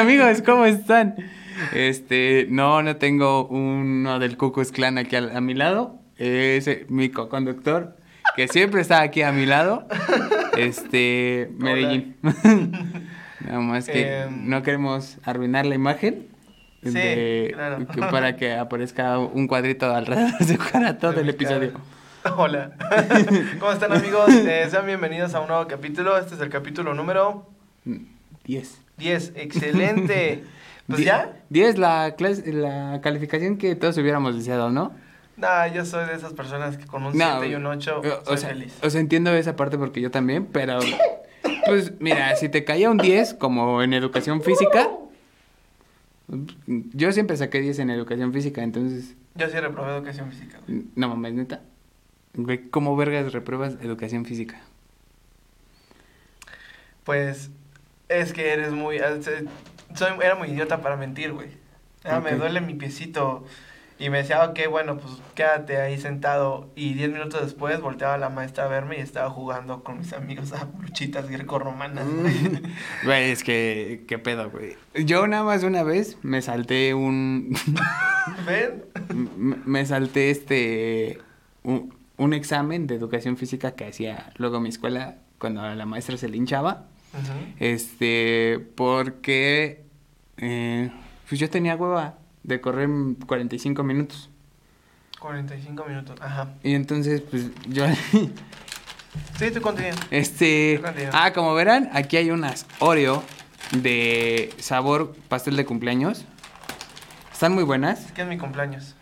Amigos, ¿cómo están? Este, no, no tengo uno del Cucus Clan aquí a, a mi lado. Es eh, mi co-conductor, que siempre está aquí a mi lado. Este, Medellín. Nada más que Em. no queremos arruinar la imagen. Sí, de- claro. que- para que aparezca un cuadrito alrededor de cara todo De el episodio. cara. Hola. ¿Cómo están amigos? Eh, sean bienvenidos a un nuevo capítulo. Este es el capítulo número 10. 10. Excelente. Pues Die- ya. 10 la, la calificación que todos hubiéramos deseado, ¿no? Nah, yo soy de esas personas que con un No, 7 y un 8 Eh, soy o, sea, feliz. o sea, entiendo esa parte porque yo también, pero pues mira, si te caía un 10 como en educación física, yo siempre saqué 10 en educación física, entonces, Yo sí reprobé educación física. güey. no mames, neta. Güey, ¿cómo vergas repruebas educación física? Pues es que eres muy... se- Soy, era muy idiota para mentir, güey. Ah, Me duele mi piecito. Y me decía, ok, bueno, pues quédate ahí sentado. Y 10 minutos después volteaba la maestra a verme y estaba jugando con mis amigos a luchitas grecorromanas. güey. Güey, es que, ¿qué pedo, güey? Yo nada más una vez me salté un... ¿Ven? me me salté este... Un, un examen de educación física que hacía luego mi escuela cuando la maestra se Este, porque eh, pues yo tenía hueva de correr en 45 minutos. 45 minutos, ajá. Y entonces, pues yo, Sí, tú continúa. este, ah, como verán, aquí hay unas Oreo de sabor pastel de cumpleaños. Están muy buenas. Es que es mi cumpleaños.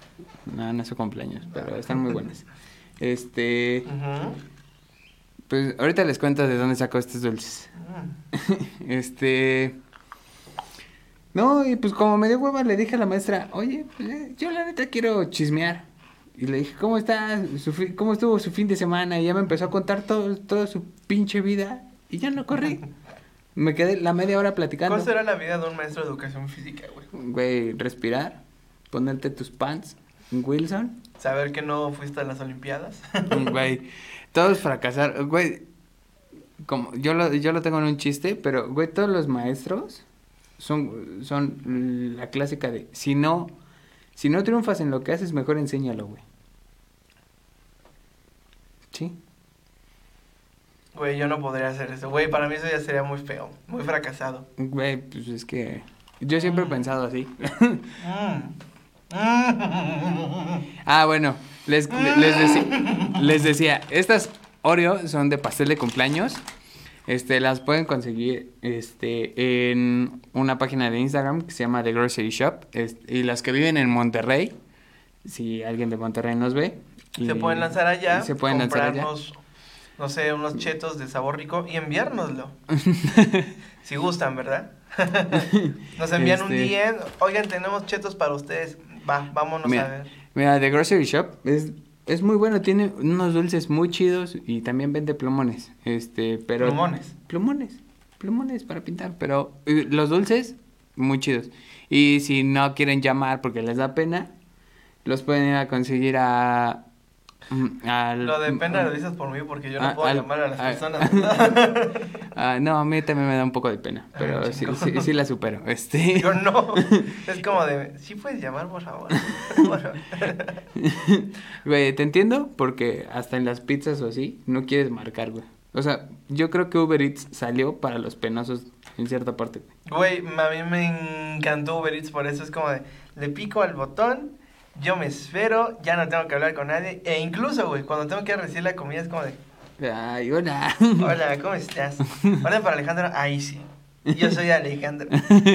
No, no es su cumpleaños, pero están muy buenas. Este, Ujú. Pues ahorita les cuento de dónde saco estos dulces. Mm. Este. No, y pues como me dio hueva, le dije a la maestra, oye, pues, eh, yo la neta quiero chismear. Y le dije, ¿cómo está? Su fi- ¿Cómo estuvo su fin de semana? Y ya me empezó a contar todo, toda su pinche vida. Y ya no corrí. Me quedé la media hora platicando. ¿Cuál será la vida de un maestro de educación física, güey? Güey, respirar, ponerte tus pants, Wilson. Saber que no fuiste a las Olimpiadas. Güey, todos fracasar. Güey, como yo lo, yo lo tengo en un chiste, pero, güey, todos los maestros son, son la clásica de, si no, si no triunfas en lo que haces, mejor enséñalo, güey. Sí. Güey, yo no podría hacer eso. Güey, para mí eso ya sería muy feo, muy fracasado. Güey, pues es que yo siempre he pensado así. Mm. Ah, bueno, les, les, les decía, estas Oreo son de pastel de cumpleaños. Este, las pueden conseguir este, en una página de Instagram que se llama The Grocery Shop. es- y las que viven en Monterrey, si alguien de Monterrey nos ve. Se pueden lanzar allá, Se pueden lanzar allá. comprarnos, no sé, unos chetos de sabor rico y enviárnoslo. si gustan, ¿verdad? Nos envían un Este- DM. Oigan, tenemos chetos para ustedes. Va, vámonos a ver. mira, The Grocery Shop es, es muy bueno, tiene unos dulces muy chidos y también vende plumones. Este, pero Plumones. Plumones, plumones para pintar, pero eh, los dulces muy chidos. Y si no quieren llamar porque les da pena, los pueden ir a conseguir a al- Lo de pena mm, lo dices por mí porque yo no Ah, puedo al- llamar a las personas. ah, no, a mí también me da un poco de pena, Ah, pero sí, chingón. sí, sí la supero. Este, yo no. Es como de, sí puedes llamar, por favor. Güey, te entiendo porque hasta en las pizzas o así no quieres marcar, güey. O sea, yo creo que Uber Eats salió para los penosos en cierta parte. Güey, a mí me encantó Uber Eats, por eso es como de, le pico al botón, yo me espero, ya no tengo que hablar con nadie, e incluso, güey, cuando tengo que recibir la comida es como de, Ay, hola. hola, ¿cómo estás? Hola para Alejandro, ahí sí, yo soy Alejandro,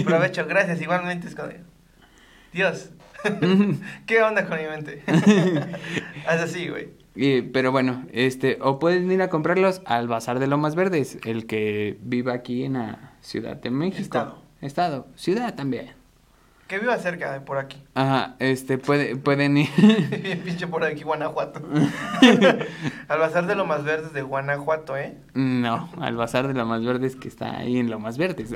provecho, gracias, igualmente es Dios, ¿qué onda con mi mente? Haz así, güey. Y- pero bueno, este, o pueden ir a comprarlos al Bazar de Lomas Verdes, el que vive aquí en la Ciudad de México. Estado. Estado, ciudad también. Que viva cerca de por aquí. Ajá, este, puede, pueden ir. Bien pinche por aquí, Guanajuato. Al bazar de Lomas Verdes de Guanajuato, ¿eh? no, al Bazar de Lomas Verdes que está ahí en Lomas Verdes.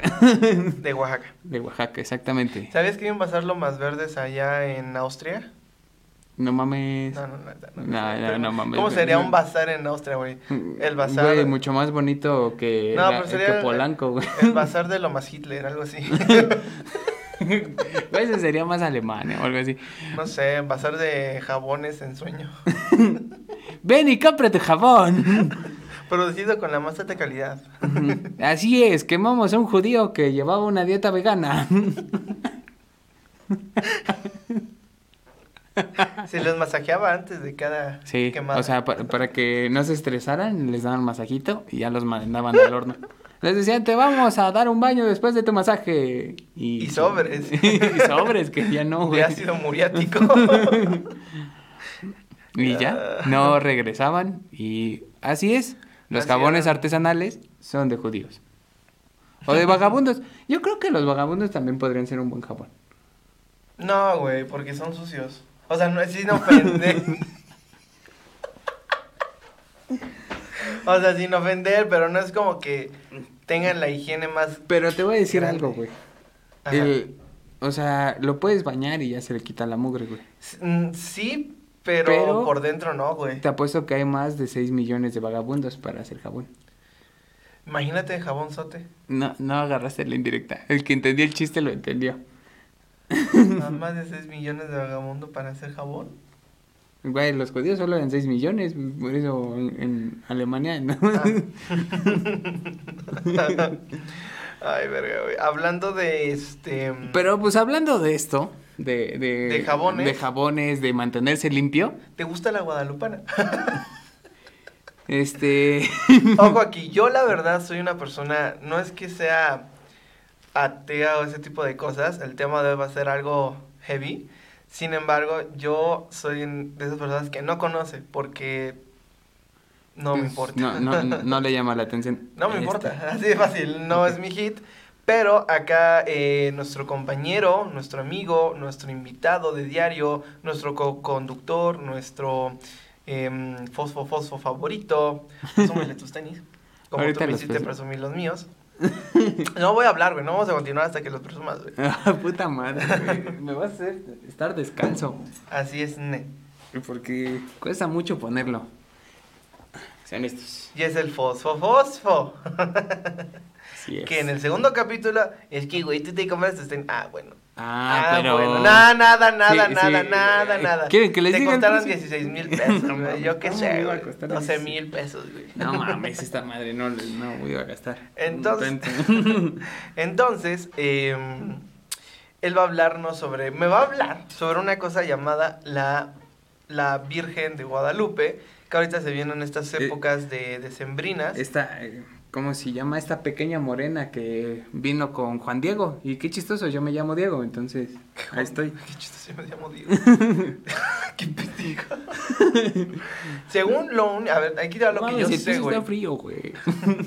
De Oaxaca. de Oaxaca, exactamente. ¿Sabías que hay un bazar Lomas Verdes allá en Austria? No mames. No, no, no. no, No, no, no mames, ¿Cómo sería un bazar en Austria, güey? El bazar. Güey, mucho más bonito que, No, la- pero sería que Polanco, güey. El bazar de lo más Hitler, algo así. Güey, ese sería más Alemania o algo así. No sé, bazar de jabones en sueño. Ven y cómprate jabón. Producido con la más alta calidad. Así es, quemamos a un judío que llevaba una dieta vegana. Se los masajeaba antes de cada Sí, quemada. o sea, pa- para, que no se estresaran, les daban masajito y ya los mandaban al horno. Les decían, te vamos a dar un baño después de tu masaje. Y, Y sobres. y sobres, que ya no, güey. de ácido muriático. Y ya, no regresaban. Y así es. Los Así jabones artesanales son de judíos. O de vagabundos. Yo creo que los vagabundos también podrían ser un buen jabón. no, güey, porque son sucios. O sea, no es sin ofender. O sea, sin ofender, pero no es como que tengan la higiene más. Pero te voy a decir Grande. algo, güey. El- o sea, lo puedes bañar y ya se le quita la mugre, güey. Mm, Sí, pero, Pero- por dentro no, güey. Te apuesto que hay más de 6 millones de vagabundos para hacer jabón. Imagínate jabón sote. No, no agarraste la indirecta. El que entendió el chiste lo entendió. Más de 6 millones de vagabundo para hacer jabón. Güey, los judíos solo eran 6 millones, por eso en, en Alemania, ¿no? Ay, verga, güey. Hablando de este. Pero pues hablando de esto, de, de, De jabones. de jabones, de mantenerse limpio, ¿Te gusta la guadalupana? este... Ojo aquí, yo la verdad soy una persona, no es que sea atea o ese tipo de cosas, el tema de hoy va a ser algo heavy. Sin embargo, yo soy de esas personas que no conoce porque no me pues, importa. No, no, no, le llama la atención. No me Este, importa, así de fácil, no es mi hit. Pero acá eh, nuestro compañero, nuestro amigo, nuestro invitado de diario, nuestro co-conductor, nuestro em, fosfo fosfo favorito, presúmele tus tenis, como Ahorita tú me hiciste presu- presumir los míos. No voy a hablar, güey, no vamos a continuar hasta que los presumas, güey. Ah, puta madre, güey. Me vas a hacer estar descalzo. Así es, ne. Porque cuesta mucho ponerlo. Sean estos. Y es el fosfo fosfo. Así es. Que en el segundo capítulo, es que, güey, tú te compras tenis. Ah, bueno. Ah, Ah, pero... bueno. Nada, nada, nada, Sí, nada, sí. nada, Eh, nada. ¿quieren que les Te costaron precio? 16 mil pesos, güey. Yo qué ¿cómo sé, güey. costar 12 16? mil pesos, güey. No mames, esta madre no, no voy a gastar. Entonces-. Entonces, eh, él va a hablarnos sobre, me va a hablar sobre una cosa llamada la, la Virgen de Guadalupe, que ahorita se vienen estas Eh, épocas de decembrinas. Esta, eh, ¿cómo se llama? Esta pequeña morena que vino con Juan Diego. Y qué chistoso, yo me llamo Diego, entonces ahí estoy. Qué chistoso, yo me llamo Diego. qué pendejo. Según lo. A ver, aquí te va lo que yo sé, güey. está frío, güey.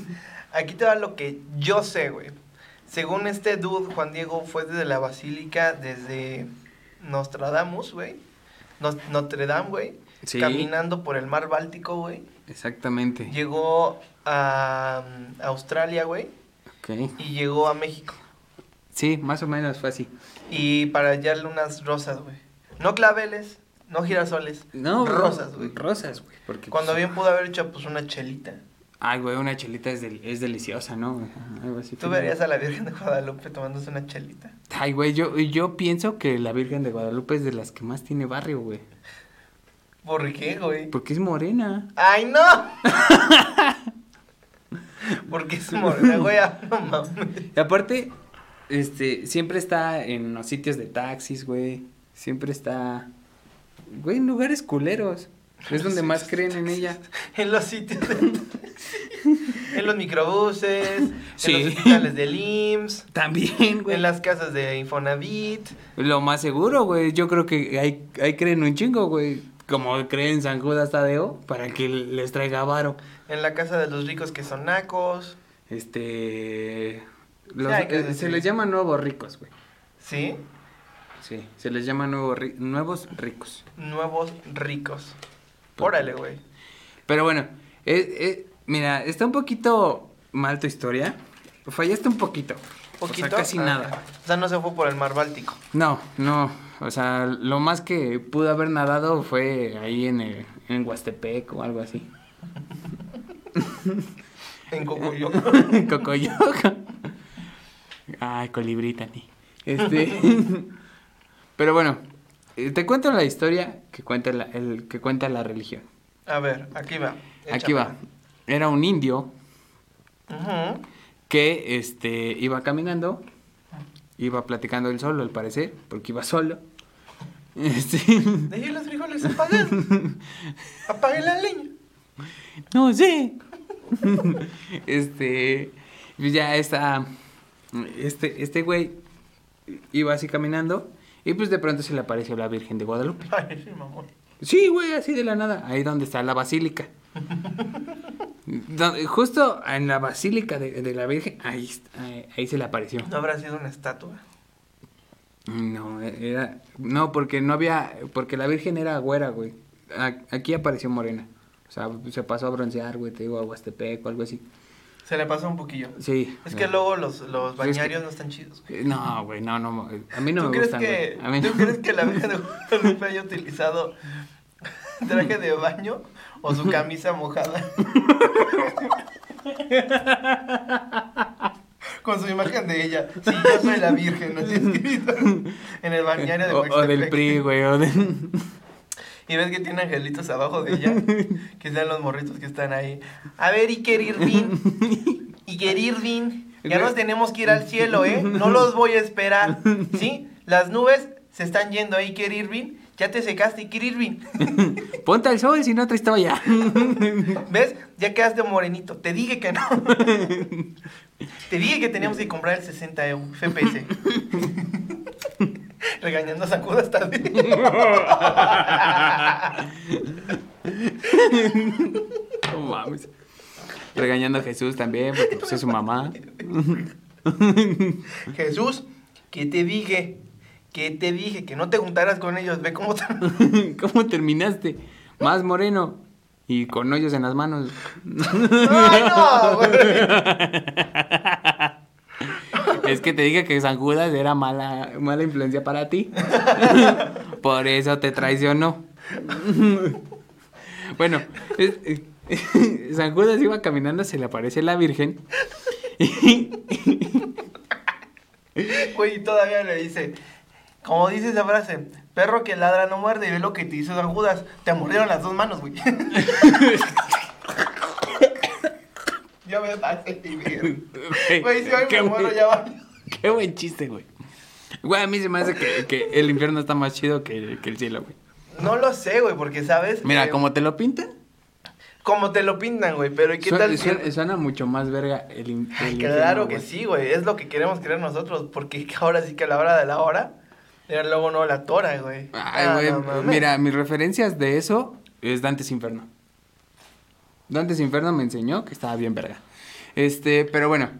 Aquí te va lo que yo sé, güey. Según este dude, Juan Diego fue desde la basílica, desde Nostradamus, güey. Nos- Notre Dame, güey. Sí. Caminando por el mar Báltico, güey. Exactamente. Llegó a um, Australia, güey. Ok. Y llegó a México. Sí, más o menos fue así. Y para hallarle unas rosas, güey. No claveles, no girasoles. No, rosas, güey. Rosas, güey. Porque Cuando pues, bien pudo haber hecho, pues, una chelita. Ay, güey, una chelita es, del- es deliciosa, ¿no? Algo así. Tú verías a la Virgen de Guadalupe tomándose una chelita. Ay, güey, yo, yo pienso que la Virgen de Guadalupe es de las que más tiene barrio, güey. ¿Por qué, güey? Porque es morena. ¡Ay, no! Porque es morena, güey. ah, No mames. Y aparte, este, siempre está en los sitios de taxis, güey. Siempre está, güey, en lugares culeros. Es donde más creen en ella. En los sitios de En los microbuses, Sí. en los hospitales del IMSS, También, güey. en las casas de Infonavit. Lo más seguro, güey. Yo creo que ahí, ahí creen un chingo, güey. Como creen San Judas Tadeo, para que les traiga varo. En la casa de los ricos que son nacos. Este. los- eh, se les llama nuevos ricos, güey. ¿Sí? Sí, se les llama nuevos, ri- nuevos ricos. Nuevos ricos. Órale, güey. Pero bueno, eh, eh, mira, está un poquito mal tu historia. Fallaste un poquito. Poquito. O sea, casi Ah, nada. O sea, no se fue por el mar Báltico. No, no. O sea, lo más que pudo haber nadado fue ahí en, el, en Huastepec o algo así. En Cocoyo. En Cocoyoc. Ay, colibrita ni. Este. Pero bueno, eh, te cuento la historia que cuenta la, el, que cuenta la religión. A ver, aquí va. Aquí va. Era un indio que este iba caminando, iba platicando él solo, al parecer, porque iba solo. Este, Dejé los frijoles apagados. Apague la leña. no sé. este, pues ya está, este, este güey iba así caminando y pues de pronto se le apareció la Virgen de Guadalupe. Ay, sí, mamón. Sí, güey, así de la nada, ahí donde está la basílica. Justo en la basílica de, de la Virgen, ahí, ahí, ahí se le apareció. No habrá sido una estatua. No, era, no, porque no había, porque la Virgen era güera, güey. Aquí apareció morena. O sea, se pasó a broncear, güey, te digo, a Huastepec o algo así. Se le pasó un poquillo. Sí. Es que luego los, los Es bañarios que- no están chidos. güey. Eh, No, güey, no, no, a mí no ¿Tú me crees gustan, que, güey. A mí ¿Tú no. crees que la Virgen de Guadalupe haya utilizado traje de baño o su camisa mojada? Con su imagen de ella. Sí, yo soy la Virgen, ¿no? Así escrito en el bañario de O, o del. PRI, güey, o del... Y ves que tiene angelitos abajo de ella, que sean los morritos que están ahí. A ver, Iker Irving, Iker Irving, ya nos tenemos que ir al cielo, ¿eh? No los voy a esperar, ¿sí? Las nubes se están yendo, ¿eh, Iker Irving? Ya te secaste, Iker Irving. Ponte al sol, si no otra historia. ¿Ves? Ya quedaste morenito. Te dije que no. Te dije que teníamos que comprar el 60 EU, FPS. Regañando a Sacuda hasta No mames. Regañando a Jesús también, porque pues es su mamá. Jesús, ¿qué te dije? ¿Qué te dije? Que no te juntaras con ellos. Ve cómo te... ¿Cómo terminaste? Más moreno y con hoyos en las manos. ¡Ay, no, güey! Es que te dije que San Judas era mala, mala influencia para ti. Por eso te traicionó. Bueno, es- es- San Judas iba caminando, se le aparece la Virgen. Güey, y todavía le dice... Como dice esa frase, perro que ladra no muerde y ve lo que te hizo San Judas. Te mordieron las dos manos, güey. ya me pasé, güey. Güey, si hoy me muero buen- ya va. Qué buen chiste, güey. Güey, a mí se me hace que, que el infierno está más chido que, que el cielo, güey. No lo sé, güey, porque sabes. Mira, que- como te lo pintan, Como te lo pintan, güey, pero ¿y qué suena, tal suena- suena mucho más verga el, el Claro infierno, que güey. sí, güey. Es lo que queremos creer nosotros. Porque ahora sí que a la hora de la hora. Era luego no la tora, güey. Ay, Ah, güey, no mames. mira, mis referencias de eso es Dantes Inferno. Dantes Inferno me enseñó que estaba bien verga. Este, pero bueno.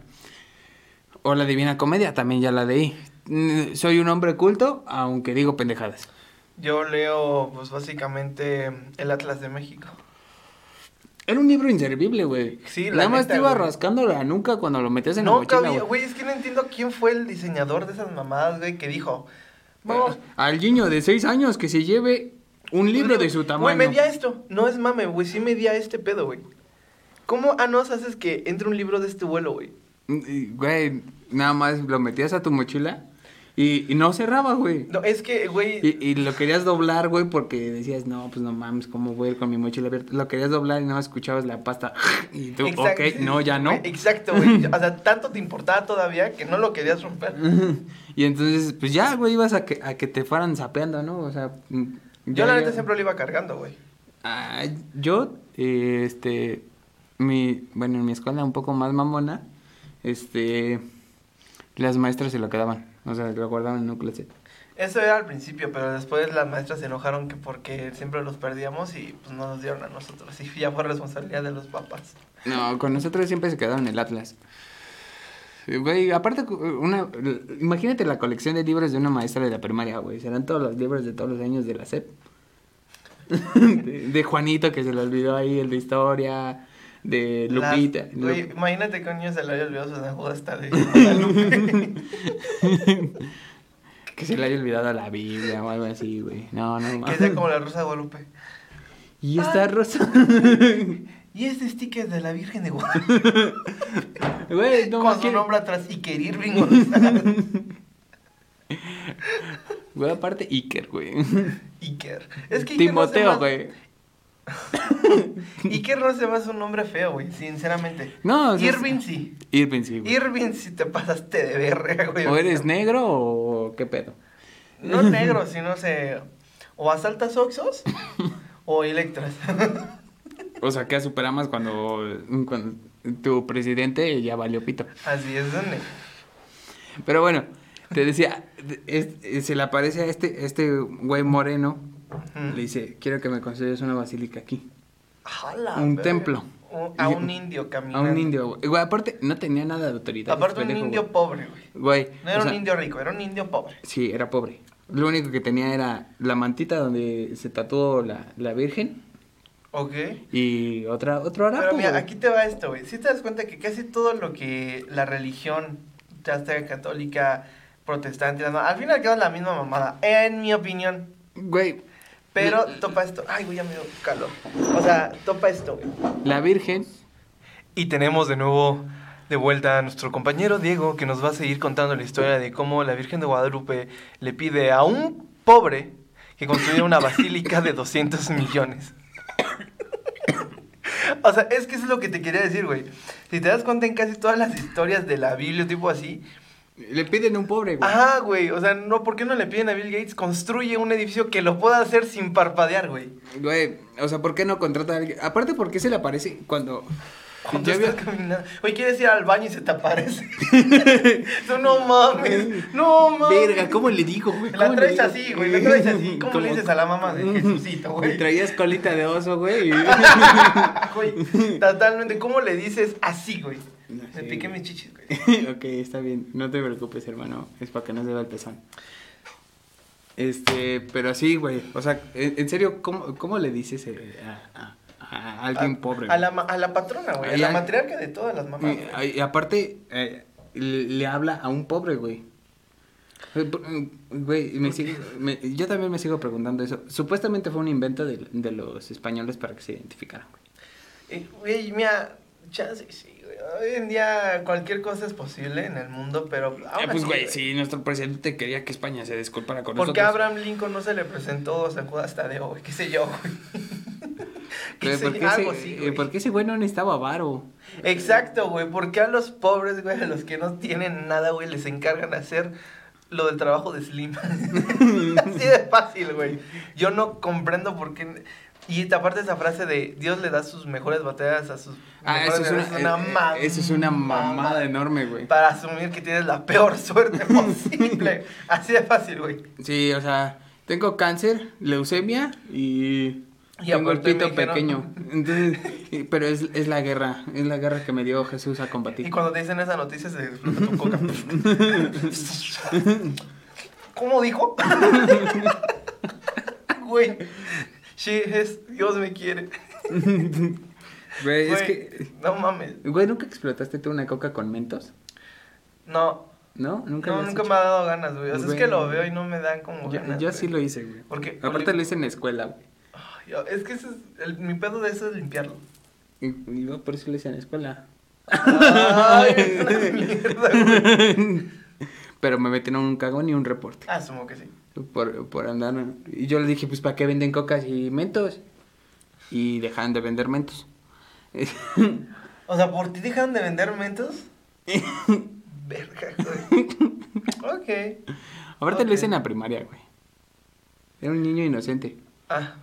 O la Divina Comedia, también ya la leí. Mm, Soy un hombre culto, aunque digo pendejadas. Yo leo, pues básicamente, el Atlas de México. Era un libro inservible, güey. Sí, la Nada más neta, te iba güey. rascando la nuca cuando lo metías en la No mochila, cabía, güey. güey, es que no entiendo quién fue el diseñador de esas mamadas, güey, que dijo. Vamos. Al niño de seis años que se lleve un libro de su tamaño. Güey, medía esto. No es mame, güey, sí medía este pedo, güey. ¿Cómo a nos haces que entre un libro de este vuelo, güey? Y, Güey, nada más lo metías a tu mochila y, y no cerraba, güey. No, es que, güey. Y, y lo querías doblar, güey, porque decías, no, pues no mames, ¿cómo voy a ir con mi mochila abierta? Lo querías doblar y no escuchabas la pasta. Y tú, exacto, ok, no, ya no. Exacto, güey. O sea, tanto te importaba todavía que no lo querías romper. Y entonces, pues ya, güey, ibas a que, a que te fueran sapeando, ¿no? O sea, mm, Yo la neta ya- siempre lo iba cargando, güey. Ah, yo, eh, este, mi, bueno, en mi escuela un poco más mamona, este, las maestras se lo quedaban, o sea, lo guardaban en un closet. Eso era al principio, pero después las maestras se enojaron que porque siempre los perdíamos y pues no nos dieron a nosotros. Y ya fue responsabilidad de los papás. No, con nosotros siempre se quedaron el Atlas. Eh, Güey, aparte, cu- una, imagínate la colección de libros de una maestra de la primaria, güey. Serán todos los libros de todos los años de la SEP. de, de Juanito, que se le olvidó ahí el de historia, de Las- Lupita. güey, Lup- imagínate que un niño se le haya olvidado su Judas hasta de. Que se le haya olvidado la Biblia o algo así, güey. No, no, Que mames. sea como la Rosa de Guadalupe. Y esta Ay. rosa. Y este sticker de la Virgen de Guadalupe. Güey, no con su que- nombre atrás, Iker Irving González. Güey, aparte Iker, güey. Iker. Es que Iker no Timoteo, güey. Iker no se me hace un nombre feo, güey, sinceramente. No, o sea, es- Irving sí. Irving, sí, güey. Irving si te pasaste de verga, güey. ¿O eres negro o qué pedo? No negro, sino se... O asaltas Oxos o Electras. O sea, que a Superamas cuando, cuando tu presidente ya valió pito. Así es, ¿dónde? Pero bueno, te decía, es- se le aparece a este, este güey moreno, Le dice, quiero que me construyas una basílica aquí. Jala, Un templo. Un- A un indio A caminando. un indio, güey. Güey, aparte, no tenía nada de autoridad. Aparte un pendejo, indio güey. pobre, güey. Güey. No era o sea, un indio rico, era un indio pobre. Sí, era pobre. Lo único que tenía era la mantita donde se tatuó la, la Virgen Ok. y otra, otro harapo. Pero mira, aquí te va esto, güey. Si te das cuenta que casi todo lo que la religión, ya sea católica, protestante, no, al final queda la misma mamada, en mi opinión. Güey, Pero topa esto. Ay, güey, ya me dio calor. O sea, topa esto, güey. la Virgen. Y tenemos de nuevo de vuelta a nuestro compañero Diego, que nos va a seguir contando la historia de cómo la Virgen de Guadalupe le pide a un pobre que construya una basílica de 200 millones. O sea, es que eso es lo que te quería decir, güey. Si te das cuenta en casi todas las historias de la Biblia, tipo así. Le piden a un pobre, güey. Ajá, güey. O sea, no, ¿por qué no le piden a Bill Gates construye un edificio que lo pueda hacer sin parpadear, güey? Güey, o sea, ¿por qué no contrata a alguien? Aparte, ¿por qué se le aparece cuando... Cuando estás había- caminando. Oye, ¿quieres ir al baño y se te aparece? No mames. No mames. Verga, ¿cómo le digo, güey? La ¿Cómo le traes así, güey. La traes así. ¿Cómo le dices a la mamá de Jesucito, güey? Traías colita de oso, güey. Güey, totalmente. ¿Cómo le dices así, güey? No Me piqué mis chichis, güey. ok, está bien. No te preocupes, hermano. Es para que no se vea el pezón. Este, pero sí, güey. O sea, en, en serio, ¿cómo, cómo le dices eh, a, a- a alguien A- pobre? A la, a la patrona, güey. A la matriarca de todas las mamás. Y, aparte, eh, le, le habla a un pobre, güey. Eh, Güey, me sigo- me- yo también me sigo preguntando eso. Supuestamente fue un invento de, de los españoles para que se identificaran, güey. Eh, Güey, mira, chance, sí, güey. Hoy en día cualquier cosa es posible en el mundo, pero. aún Eh, pues, así, güey, si nuestro presidente quería que España se disculpara con ¿Por qué a nosotros. Abraham Lincoln no se le presentó San Judas Tadeo, güey? ¿Qué sé yo, güey? ¿Qué Güey, sé ¿por yo? qué Algo ese- así, eh, güey. ¿Por qué ese güey no necesitaba varo? Exacto, güey. ¿Por qué a los pobres, güey, a los que no tienen nada, güey, les encargan hacer lo del trabajo de Slim? Así de fácil, güey. Yo no comprendo por qué. Y aparte esa frase de Dios le da sus mejores batallas a sus Ah, mejores eso es una, guerreros", eh, mamada. eh, eso es una mamada enorme, güey. Para asumir que tienes la peor suerte posible. Así de fácil, güey. Sí, o sea, tengo cáncer, leucemia y, Y tengo el pito pequeño. Entonces, pero es, es la guerra, es la guerra que me dio Jesús a combatir. Y cuando te dicen esa noticia se explota tu coca. ¿Cómo dijo? Güey. Sí, es, Dios me quiere. Güey, es Güey, que, No mames. güey, ¿nunca explotaste tú una coca con mentos? No. ¿No? ¿Nunca No, nunca hecho? me ha dado ganas, güey. O sea, es que lo veo y no me dan como Yo, ganas. yo güey. sí lo hice, güey. Porque Aparte lo hice en la escuela, güey. Yo- es que ese es el- mi pedo de eso es limpiarlo. Y yo por eso lo hice en la escuela. Ay, es una mierda, güey. Pero me metieron un cagón y un reporte. Asumo que sí. Por, por andar. Y yo le dije, pues, ¿para qué venden cocas y mentos? Y dejaron de vender mentos. O sea, ¿por ti dejaron de vender mentos? Verga, güey. Ok. Ahorita Ok. lo hice en la primaria, güey. Era un niño inocente. Ah.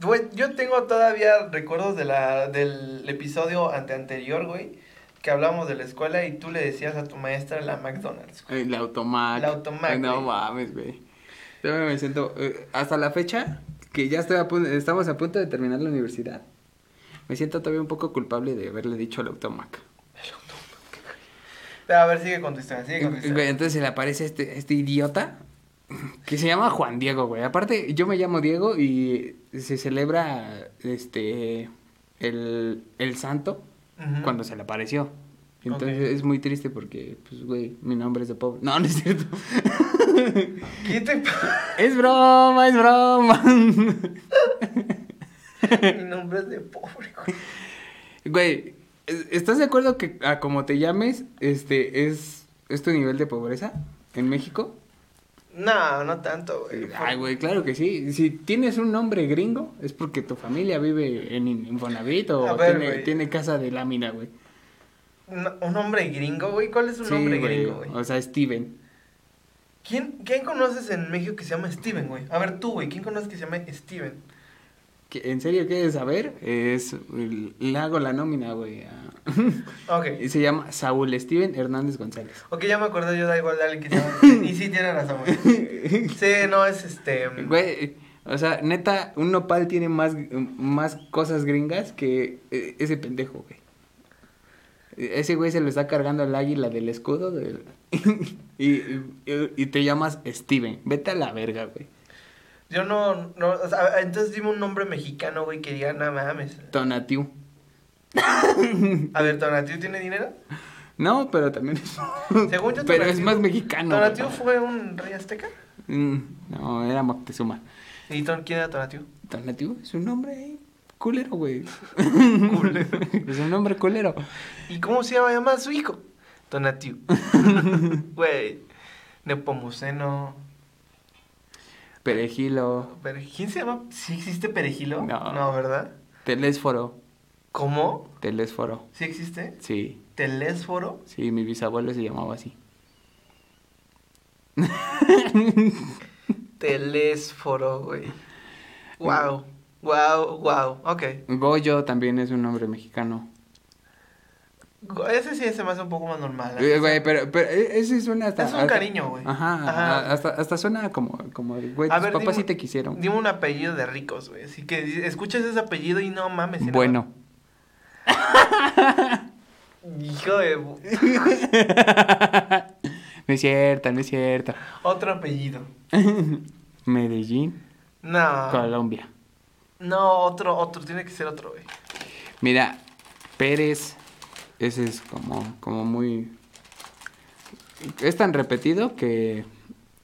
Güey, yo tengo todavía recuerdos de la, del episodio ante anterior, güey, que hablamos de la escuela y tú le decías a tu maestra la McDonald's. güey. El automac. La automac, Ay, No mames, güey. Todavía me siento. eh, hasta la fecha, que ya estoy a punto, estamos a punto de terminar la universidad. Me siento todavía un poco culpable de haberle dicho al automac. Pero a ver, sigue con tu historia, sigue con tu Güey, historia. entonces se le aparece este, este idiota que se llama Juan Diego, güey. Aparte, yo me llamo Diego y se celebra este el, el santo Ujú. cuando se le apareció. Entonces Ok. es muy triste porque, pues, güey, mi nombre es de pobre. No, no es cierto. ¿Qué te pasa? es broma, es broma. Mi nombre es de pobre, güey. Güey, ¿estás de acuerdo que a como te llames, este, es, es tu nivel de pobreza en México? No, no tanto, güey. Ay, güey, claro que sí. Si tienes un nombre gringo, es porque tu familia vive en Infonavit o ver, tiene, casa de lámina, güey. Un, un nombre gringo, güey. ¿Cuál es un Sí, nombre güey. gringo, güey? O sea, Steven. ¿Quién, ¿Quién conoces en México que se llama Steven, güey? A ver, tú, güey. ¿Quién conoces que se llama Steven? ¿Qué- ¿En serio quieres saber? Es, le hago la nómina, güey. Ok. Y se llama Saúl Steven Hernández González. Ok, ya me acordé yo da igual de alguien que se llama. y sí, tiene razón, güey. Sí, no, es este. Güey, o sea, neta, un nopal tiene más, más cosas gringas que eh, ese pendejo, güey. Ese güey se lo está cargando el águila del escudo del- y, y, y te llamas Steven. Vete a la verga, güey. Yo no, no, o sea, entonces dime un nombre mexicano, güey, que diga, no mames. Tonatiu. A ver, ¿Tonatiu tiene dinero? No, pero también es... Según yo, pero es más mexicano. ¿Tonatiu güey. fue un rey azteca? Mm, No, era Moctezuma. ¿Y ton- quién era Tonatiu? Tonatiu es un nombre ahí culero, güey. es un nombre culero. ¿Y cómo se llama llamar su hijo? Tonatiu. Güey. Nepomuceno. Perejilo. ¿Quién se llama? ¿Sí existe perejilo? No. No, ¿verdad? Telésforo. ¿Cómo? Telésforo. ¿Sí existe? Sí, ¿Telésforo? sí, mi bisabuelo se llamaba así. Telésforo, güey. Wow. Wow, wow. Ok. Goyo también es un nombre mexicano. Ese sí se me hace un poco más normal. Eh, Güey, pero, pero e- ese suena hasta... Es un hasta- cariño, güey. Ajá, Ajá. Hasta, hasta suena como, como, güey, A tus ver, papás dime- sí te quisieron. Dime un apellido de ricos, güey. Así que escuchas ese apellido y no mames. Bueno. Hijo de... No es cierto, no es cierto. Otro apellido. Medellín, No. Colombia. No, otro, otro. Tiene que ser otro, güey. Mira, Pérez, ese es como, como muy... Es tan repetido que,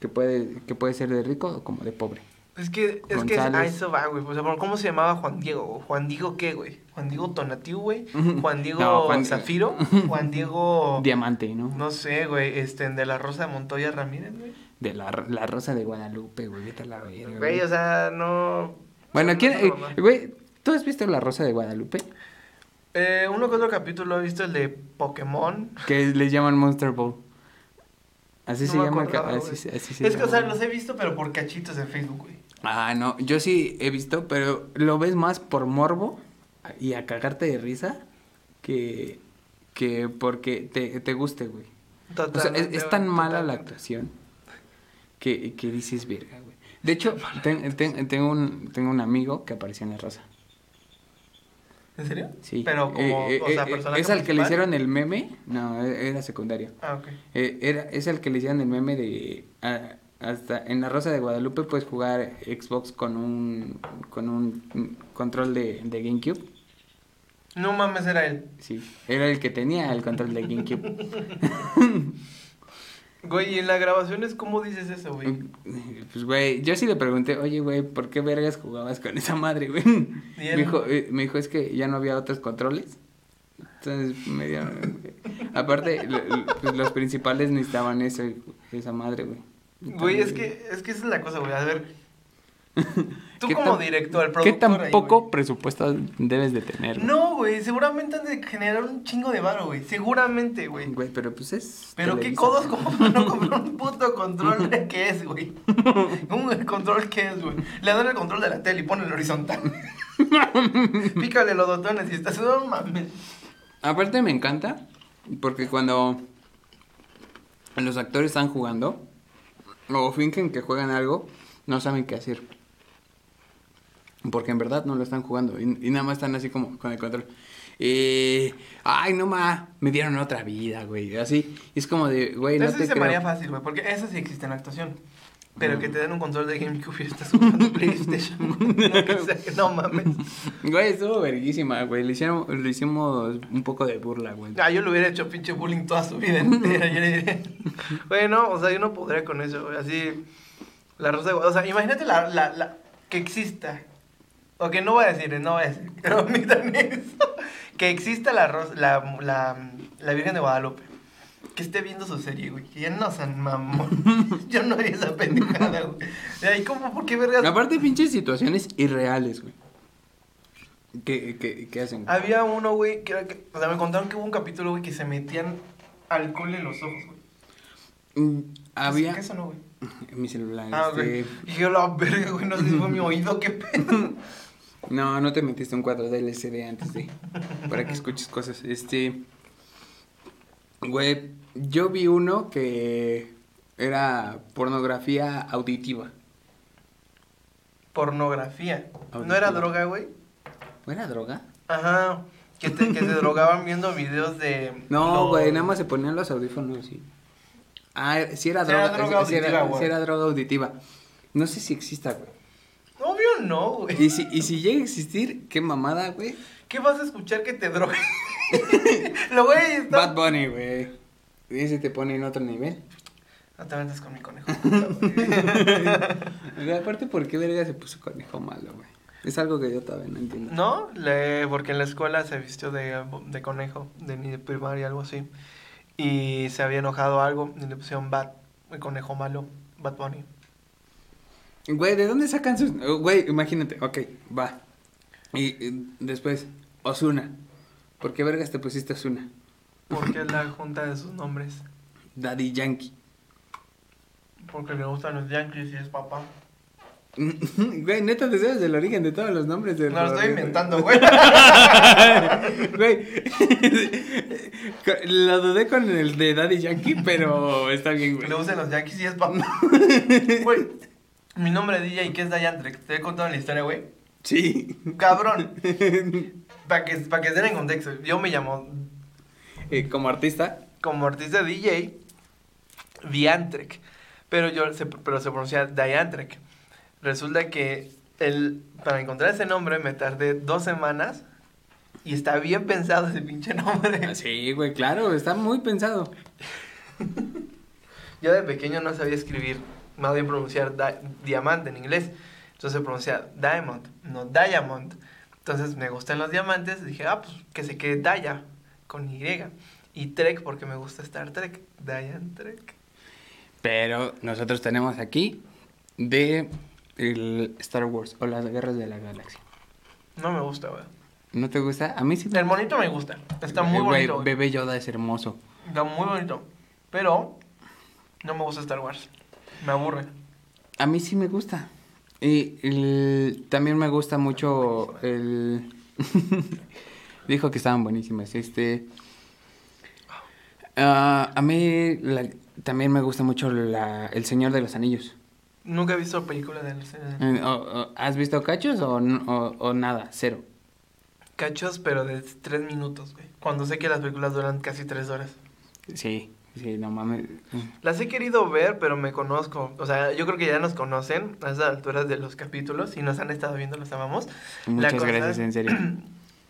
que, puede, que puede ser de rico como de pobre. Es que, es que a eso va, güey. O sea, ¿cómo se llamaba Juan Diego? güey? ¿Juan Diego qué, güey? ¿Juan Diego Tonatiu, güey? ¿Juan Diego No, Juan- Zafiro? ¿Juan Diego... Diamante, ¿no? No sé, güey. Este, de la Rosa de Montoya Ramírez, güey. De la, la Rosa de Guadalupe, güey, vete a la verga. Güey, o sea, no... Bueno, no ¿quién, eh, güey, ¿tú has visto La Rosa de Guadalupe? Eh, uno que otro capítulo he visto el de Pokémon. Que les llaman Monster Ball. Así No se llama. acordaba, así, así se Es que, o sea, los he visto, pero por cachitos en Facebook, güey. Ah, no, yo sí he visto, pero lo ves más por morbo y a cagarte de risa que, que porque te, te guste, güey. O sea, es, tan mala la actuación que, que dices verga, güey. De hecho, ten- ten- tengo, un, tengo un amigo que apareció en La Rosa. ¿En serio? Sí. Pero como, Eh, eh, o sea, eh, ¿Es al que le principal? hicieron el meme? No, e- era secundario. Ah, ok. Eh, era, es el que le hicieron el meme de... ah, hasta en La Rosa de Guadalupe puedes jugar Xbox con un, con un control de, de GameCube. No mames, era él. Sí, era el que tenía el control de GameCube. Güey, y en la grabación es cómo dices eso, güey. Pues, güey, yo sí le pregunté, oye, güey, ¿por qué vergas jugabas con esa madre, güey? Me dijo, eh, me dijo, es que ya no había otros controles. Entonces, me dio... Aparte, pues, los principales necesitaban eso, esa madre, güey. Güey, es que, es que esa es la cosa, güey. A ver. Tú ¿Qué como tan- director, ¿Qué productor tan ahí, poco presupuesto debes de tener? No, güey, seguramente han de generar un chingo de varo, güey. Seguramente, güey. Güey, pero pues es... Pero qué codos como para no comprar un puto control de qué es, güey. Un el control qué es, güey. Le dan el control de la tele y ponen el horizontal. Pícale los botones y estás no mames. Aparte me encanta porque cuando los actores están jugando o fingen que juegan algo, no saben qué hacer. Porque en verdad no lo están jugando y, y nada más están así como con el control. Eh, ay, no ma, me dieron otra vida, güey. Así, es como de, güey, no eso te sí se creo. me haría fácil, güey, porque eso sí existe en la actuación. Pero que te den un control de GameCube y estás jugando PlayStation. no, sea que no mames. Güey, estuvo verguísima, güey. Le, hicieron, le hicimos un poco de burla, güey. Ah, yo le hubiera hecho pinche bullying toda su vida entera. Yo le diría, güey, no, o sea, yo no podría con eso, güey. Así, la rosa de. O sea, imagínate la, la, la, que exista. O que no voy a decir, no voy a decir. Pero omitan eso. Que exista la, la, la, la Virgen de Guadalupe. Que esté viendo su serie, güey. Que ya no sean mamón. Yo no haría esa pendejada, güey. Ay, ¿cómo? ¿Por qué vergas? Aparte, pinches situaciones irreales, güey. ¿Qué, qué, qué hacen? Había uno, güey, que era que. O sea, me contaron que hubo un capítulo, güey, que se metían alcohol en los ojos, güey. Mm, Había. ¿Qué eso no, güey? Mi celular. Ah, este... güey. Y yo, la verga, güey, no sé si fue mi oído, qué pedo. No, no te metiste un cuadro de LCD antes de. para que escuches cosas. Este. Güey, yo vi uno que era pornografía auditiva. Pornografía. ¿No era droga, güey? ¿No era droga? Ajá. Que, te, que se drogaban viendo videos de. No, los- güey, nada más se ponían los audífonos y. Ah, sí era Sí era droga. droga sí era- güey. sí era droga auditiva. No sé si exista, güey. Obvio no, güey. Y si, y si llega a existir, qué mamada, güey. ¿Qué vas a escuchar que te droguen? Lo güey está. Bad Bunny, güey. Ese te pone en otro nivel. No te metas con mi conejo. Güey, aparte, ¿por qué verga se puso conejo malo, güey? Es algo que yo todavía no entiendo. ¿No? Le, porque en la escuela se vistió de, de conejo, de de primaria, algo así. Y se había enojado algo y le pusieron Bad, el conejo malo, Bad Bunny. Güey, ¿de dónde sacan sus...? Güey, imagínate, ok, va. Y, y después, Osuna. ¿Por qué vergas te pusiste Osuna? Porque es la junta de sus nombres. Daddy Yankee. Porque le gustan los Yankees y es papá. Güey, neta, te sabes el origen de todos los nombres de No lo estoy inventando, güey. Güey, lo dudé con el de Daddy Yankee, pero está bien, güey. Le gustan los Yankees y es papá. Güey, mi nombre es DJ, ¿qué es Diantrix? Te he contado la historia, güey. Sí. Cabrón. Para que, pa' que estén en contexto, yo me llamo Eh, como artista, como artista DJ Diantrek, pero yo se, pero se pronuncia Diantrek. Resulta que el, para encontrar ese nombre me tardé dos semanas y está bien pensado ese pinche nombre. Ah, Sí, güey, claro, está muy pensado. Yo de pequeño no sabía escribir, más bien pronunciar di- diamante en inglés. Entonces se pronuncia diamond, no diamond. Entonces me gustan los diamantes, dije, ah, pues que se quede Daya, con Y. Y Trek, porque me gusta Star Trek, Diane Trek. Pero nosotros tenemos aquí de el Star Wars o las guerras de la galaxia. No me gusta, güey. ¿No te gusta? A mí sí El monito me gusta, está muy bonito. Bebé Yoda es hermoso. Está muy bonito. Pero no me gusta Star Wars. Me aburre. A mí sí me gusta. Y el- también me gusta mucho el... Dijo que estaban buenísimas. Este... ah, a mí la- también me gusta mucho la- El Señor de los Anillos. Nunca he visto películas de los Eh, o- o- ¿Has visto cachos o- o nada? Cero. cachos, pero de tres minutos, güey. Cuando sé que las películas duran casi tres horas. Sí, sí, no mames. Las he querido ver, pero me conozco. O sea, yo creo que ya nos conocen a esas alturas de los capítulos y nos han estado viendo, los amamos. Muchas cosa gracias, en serio.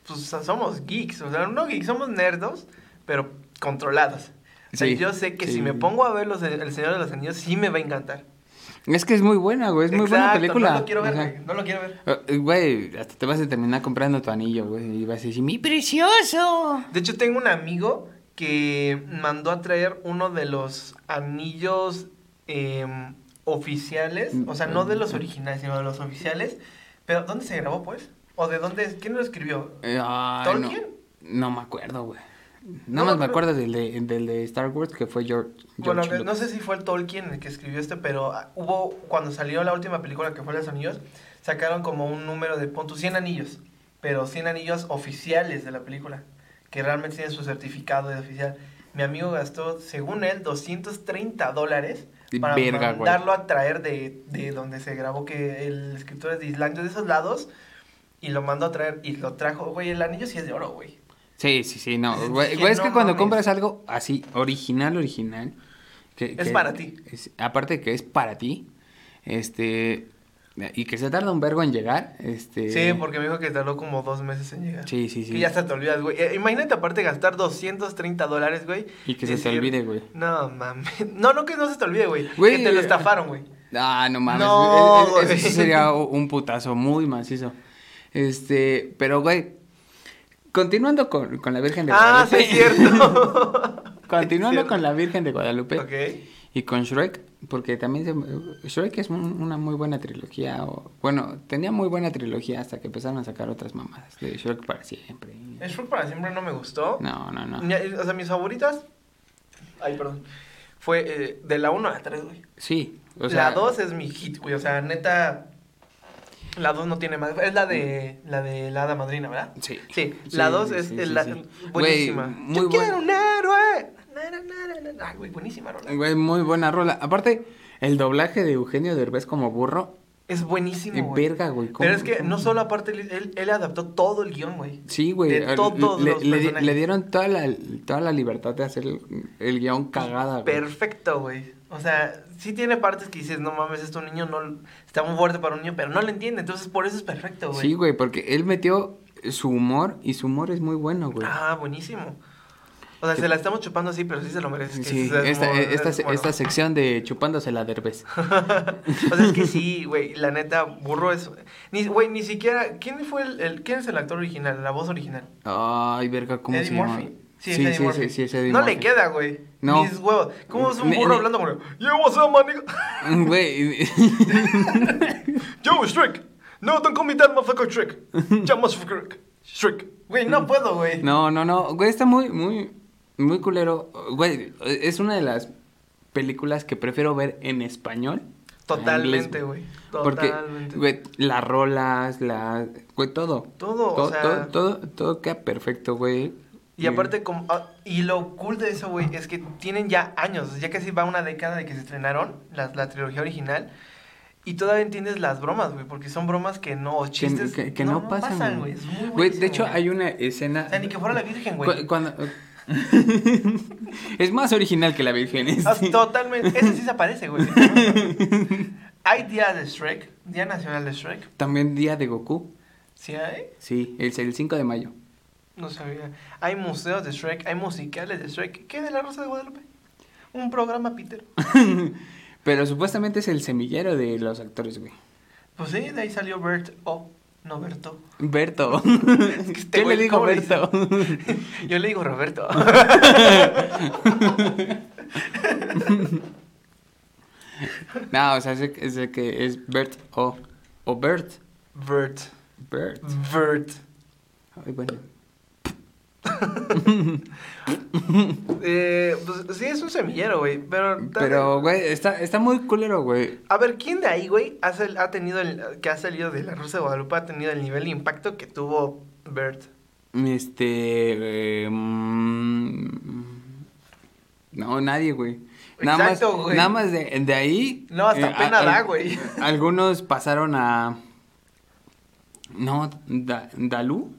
Pues somos geeks, o sea, no geeks, somos nerdos, pero controlados. O sea, Sí, yo sé que sí. si me pongo a ver los, El Señor de los Anillos, sí me va a encantar. Es que es muy buena, güey. Es muy buena Exacto, película. No lo quiero ver, güey, no lo quiero ver. eh, Güey, hasta te vas a terminar comprando tu anillo, güey. Y vas a decir, ¡mi precioso! De hecho, tengo un amigo que mandó a traer uno de los anillos em, oficiales, o sea, no de los originales, sino de los oficiales. Pero, ¿dónde se grabó, pues? ¿O de dónde? ¿Quién lo escribió? Eh, ay, no. ¿Tolkien? No, me acuerdo, güey. No, Nada más me pero- acuerdo del de, del de Star Wars que fue George. Bueno, no sé si fue el Tolkien el que escribió este, pero ah, hubo, cuando salió la última película que fue Los Anillos, sacaron como un número de puntos, 100 anillos, pero 100 anillos oficiales de la película, que realmente tienen su certificado de oficial. Mi amigo gastó, según él, 230 dólares para Verga, güey. mandarlo a traer de, de donde se grabó, que el escritor es de Islandia, de esos lados, y lo mandó a traer, y lo trajo, güey, el anillo sí es de oro, güey. Sí, sí, sí, no. Dije, Güey, güey, es que cuando mames. compras algo así, original, original. Que, Es que- para ti. es- aparte de que es para ti, Este, y que se tarda un vergo en llegar, este... Sí, porque me dijo que tardó como dos meses en llegar. Sí, sí, sí. Que ya se te olvidas, güey. Eh, imagínate aparte gastar 230 dólares, güey. Y que se te olvide, güey. No, mames. No, no que no se te olvide, güey. Güey, Que te lo estafaron, güey. Ah, no mames. No, e- e- güey. Eso sería un putazo muy macizo. Este, pero güey, continuando con, con la Virgen de Ah, sí, Guadalupe. es cierto. continuando Es con la Virgen de Guadalupe Ok. y con Shrek, porque también se- Shrek es un- una muy buena trilogía. O, bueno, tenía muy buena trilogía hasta que empezaron a sacar otras mamadas de Shrek para siempre. El Shrek para siempre no me gustó. No, no, no. O sea, mis favoritas. Ay, perdón. Fue eh, de la 1 a la 3, güey. Sí, o sea, la 2 es mi hit, güey. O sea, neta. La 2 no tiene más. Es la de la de la hada madrina, ¿verdad? Sí. Sí, la 2 sí, es sí, es sí, la, buenísima. Güey, muy Yo buen- quiero un güey, buenísima rola. Güey, muy buena rola. Aparte, el doblaje de Eugenio Derbez como burro, Es eh, buenísimo, güey. verga, güey. ¿cómo- Pero es que cómo? no solo aparte, él, él, adaptó todo el guion, güey. Sí, güey. de eh, todos le, los le di- personajes. le dieron toda la, toda la libertad de hacer el, el guion cagada, güey. Perfecto, güey. O sea, sí tiene partes que dices, no mames, esto un niño no está muy fuerte para un niño, pero no lo entiende, entonces por eso es perfecto, güey. Sí, güey, porque él metió su humor y su humor es muy bueno, güey. Ah, buenísimo. O sea, se la estamos chupando así, pero sí se lo merece. Sí, es- es esta, muy- esta, es bueno. esta sección de chupándose la derbez. o sea, es que sí, güey, la neta, burro es... Ni, güey, ni siquiera... ¿Quién fue el, el- ¿Quién es el actor original, la voz original? Ay, verga, ¿cómo Eddie se llama? Murphy. Sí, es sí, Eddie sí, Murphy. sí, es Eddie No Murphy. le queda, güey. No. Mis huevos. ¿Cómo es un burro hablando como... Yo, what's up, man? Güey, Yo, Shrek. No, don't call me that, motherfucker, Shrek. Llamas Shrek. Shrek. Güey, no puedo, güey. no, no, no, güey, está muy, muy, muy culero. Güey, es una de las películas que prefiero ver en español. Totalmente, güey. Porque, güey, las rolas, la, güey, todo. Todo, o sea- todo, todo, todo queda perfecto, güey. Y aparte, como, ah, y lo cool de eso, güey, es que tienen ya años, ya casi va una década de que se estrenaron la, la trilogía original. Y todavía entiendes las bromas, güey, porque son bromas que no, o que, chistes que- que no, pasan, güey. Güey, de hecho, hay una escena. O sea, ni que fuera la Virgen, cu- güey. cuando- es más original que la Virgen. Este. totalmente. Ese sí se aparece, güey. hay Día de Shrek, Día Nacional de Shrek. También Día de Goku. ¿Sí hay? Sí, es el 5 de mayo. No sabía. Hay museos de Shrek, hay musicales de Shrek. ¿Qué de la Rosa de Guadalupe? Un programa, Peter. Pero supuestamente es el semillero de los actores, güey. Pues sí, de ahí salió Bert. Oh, no Berto. Berto. este ¿Qué güey, le digo ¿cómo le Berto? Yo le digo Roberto. no, o sea, que- sé que es Bert o, o Bert. Bert. Bert. Bert. Ay, bueno. Eh, pues sí, es un semillero, güey. Pero, Pero, güey, está, está muy culero, güey. A ver, ¿quién de ahí, güey, ha, tenido el, que ha salido de la Rosa de Guadalupe, ha tenido el nivel de impacto que tuvo Bert? Este. eh, mm, no, nadie, güey. Nada Exacto, más, güey. Nada más de, de ahí. No, hasta eh, pena a- da, güey. Algunos pasaron a. No, Da- Dalú.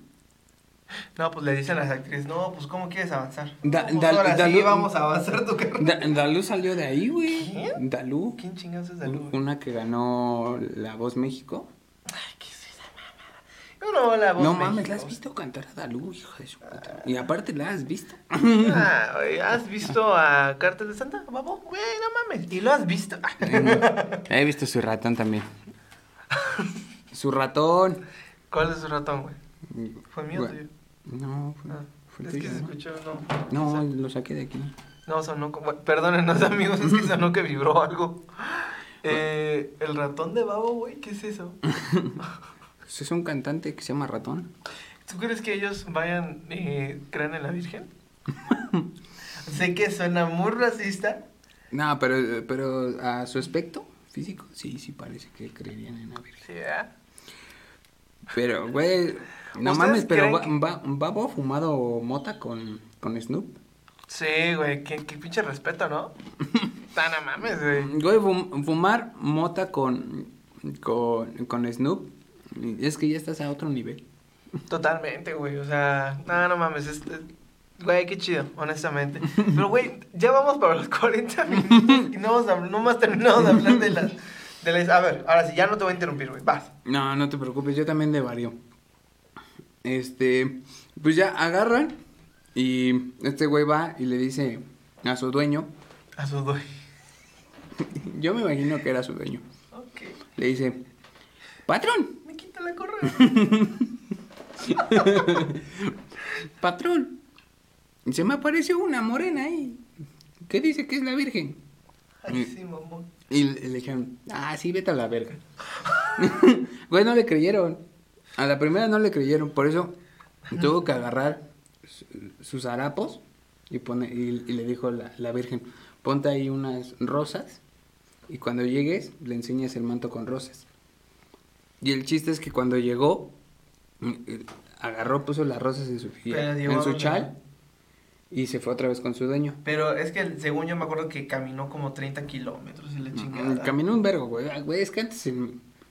No, pues le dicen a las actrices, no, pues ¿cómo quieres avanzar? Da- pues Dal- ahora sí Dalú- vamos a avanzar tu carrera. Da- Dalú salió de ahí, güey. ¿Quién? Dalú. ¿Quién chingados es Dalú? Una que ganó La Voz México. Ay, ¿qué es esa mamada? Yo no, la voz no México. mames, ¿la has visto cantar a Dalú, hijo de su puta? Y aparte la has visto. Ah, ¿Has visto a Cartel de Santa, babo? Güey, no mames. ¿Y lo has visto? He visto su ratón también. Su ratón. ¿Cuál es su ratón, güey? ¿Fue mío o tuyo? No, fue, Ah, fue es tuyo, que se ¿no? escuchó, no. No, O sea, lo saqué de aquí. No, sonó como... Perdónenos, amigos, es que sonó que vibró algo. Eh, ¿El ratón de babo, güey? ¿Qué es eso? Es un cantante que se llama Ratón. ¿Tú crees que ellos vayan, eh, crean en la Virgen? sé que suena muy racista. No, pero, pero a su aspecto físico, sí, sí parece que creerían en la Virgen. Sí. Pero, güey, no ¿Ustedes mames, pero va, va- Babo fumado mota con, con Snoop. Sí, güey, qué, qué pinche respeto, ¿no? Tan a mames, güey. Güey, fum- fumar mota con, con, con Snoop, es que ya estás a otro nivel. Totalmente, güey. O sea, no, no mames. Es, es- güey, qué chido, honestamente. Pero, güey, ya vamos para los 40 minutos y no hemos, habl- no hemos terminado de hablar de las, De a ver, ahora sí, ya no te voy a interrumpir, güey. Vas. No, no te preocupes, yo también de varío. Este, pues ya agarran y este güey va y le dice a su dueño, A su doy. yo me imagino que era su dueño, Ok. le dice, patrón, Me quita la correa. patrón, se me apareció una morena ahí, que dice que es la virgen. Ay, sí, mamón. Y le le dijeron, ah, sí, vete a la verga. Güey, no le creyeron. A la primera no le creyeron, por eso tuvo que agarrar su- sus harapos y, pone, y, y le dijo la, la Virgen, ponte ahí unas rosas y cuando llegues le enseñas el manto con rosas. Y el chiste es que cuando llegó, mm, eh, agarró, puso las rosas en su, en su chal y se fue otra vez con su dueño. Pero es que según yo me acuerdo que caminó como 30 kilómetros y la chingada. Mm, Caminó un vergo, güey. Ah, es que antes,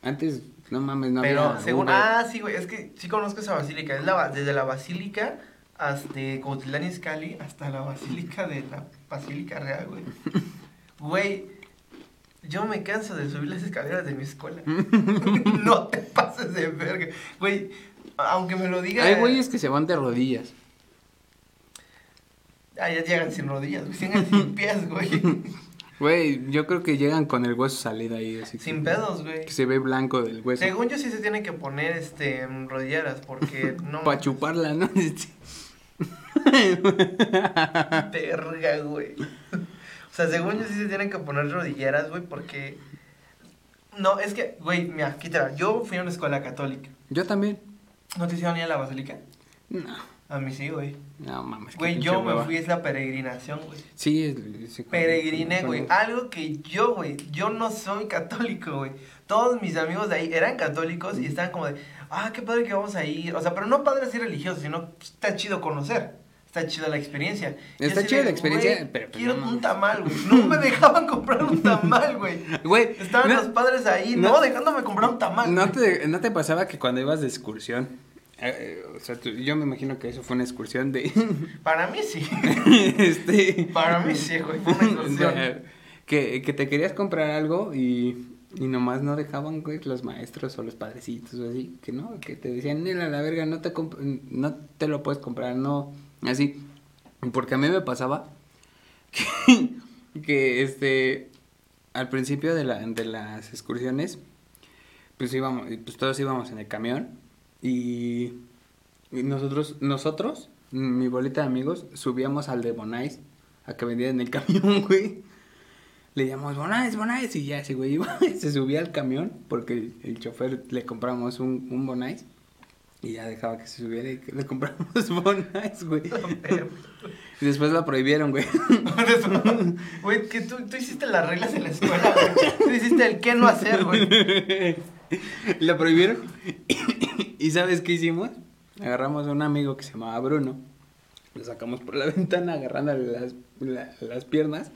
antes, no mames, no Pero había según. Uber. Ah, sí, güey. Es que sí conozco esa basílica. Es la, desde la basílica hasta Cuautitlán Izcalli hasta la basílica de la Basílica Real, güey. Güey, yo me canso de subir las escaleras de mi escuela. no te pases de verga. Güey, aunque me lo diga. Hay güeyes que se van de rodillas. Ah, ya llegan sin rodillas, güey. Llegan sin pies, güey. Güey, yo creo que llegan con el hueso salido ahí, así que- sin pedos, güey. Que se ve blanco del hueso. Según yo sí se tienen que poner este rodilleras porque no Para chuparla, ¿no? verga, güey. O sea, según yo sí se tienen que poner rodilleras, güey, porque no, es que, güey, mira, quítala. Yo fui a una escuela católica. yo también. ¿No te hicieron ir a la basílica? No, A mí sí, güey. no mames. Güey, yo me hueva. fui, es la peregrinación, güey. Sí, es- sí, Peregriné, güey. Algo que yo, güey, yo no soy católico, güey. Todos mis amigos de ahí eran católicos y estaban como de, ah, qué padre que vamos a ir. O sea, pero no padre así religioso, sino está chido conocer. Está chida la experiencia. Está chida la experiencia, güey, pero, pues, Quiero no un tamal, güey. No me dejaban comprar un tamal, güey. Güey, Estaban no- los padres ahí, no- no, dejándome comprar un tamal. ¿No te, ¿No te pasaba que cuando ibas de excursión? Eh, eh, o sea, tú- yo me imagino que eso fue una excursión de... Para mí sí. este... Para mí sí, güey. Fue una excursión. de- que, que te querías comprar algo y, y nomás no dejaban, güey, los maestros o los padrecitos o así, que no, que te decían, "Nela, la verga, no te, comp- no te lo puedes comprar, no, así. Porque a mí me pasaba que, que este, al principio de, la, de las excursiones, pues íbamos, pues todos íbamos en el camión y, nosotros, nosotros, mi bolita de amigos, subíamos al de Bonais a que vendía en el camión, güey. Le llamamos Bonais, Bonais y ya ese güey iba, se subía al camión porque el chofer le compramos un, un Bonais y ya dejaba que se subiera y que le compramos Bonais, güey. Y después la prohibieron, güey. Güey, que tú, tú hiciste las reglas en la escuela, güey. Tú hiciste el qué no hacer, güey. La prohibieron. ¿Y sabes qué hicimos? Agarramos a un amigo que se llamaba Bruno. Lo sacamos por la ventana agarrándole las, la- las piernas.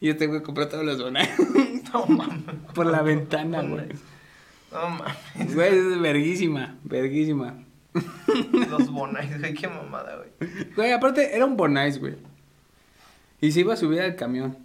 Y este güey compró todos los bonais No mames. por la ventana, güey. No mames. Güey, es verguísima, verguísima. Los bonais, güey, qué mamada, güey. Güey, aparte era un bonais, güey. Y se iba a subir al camión.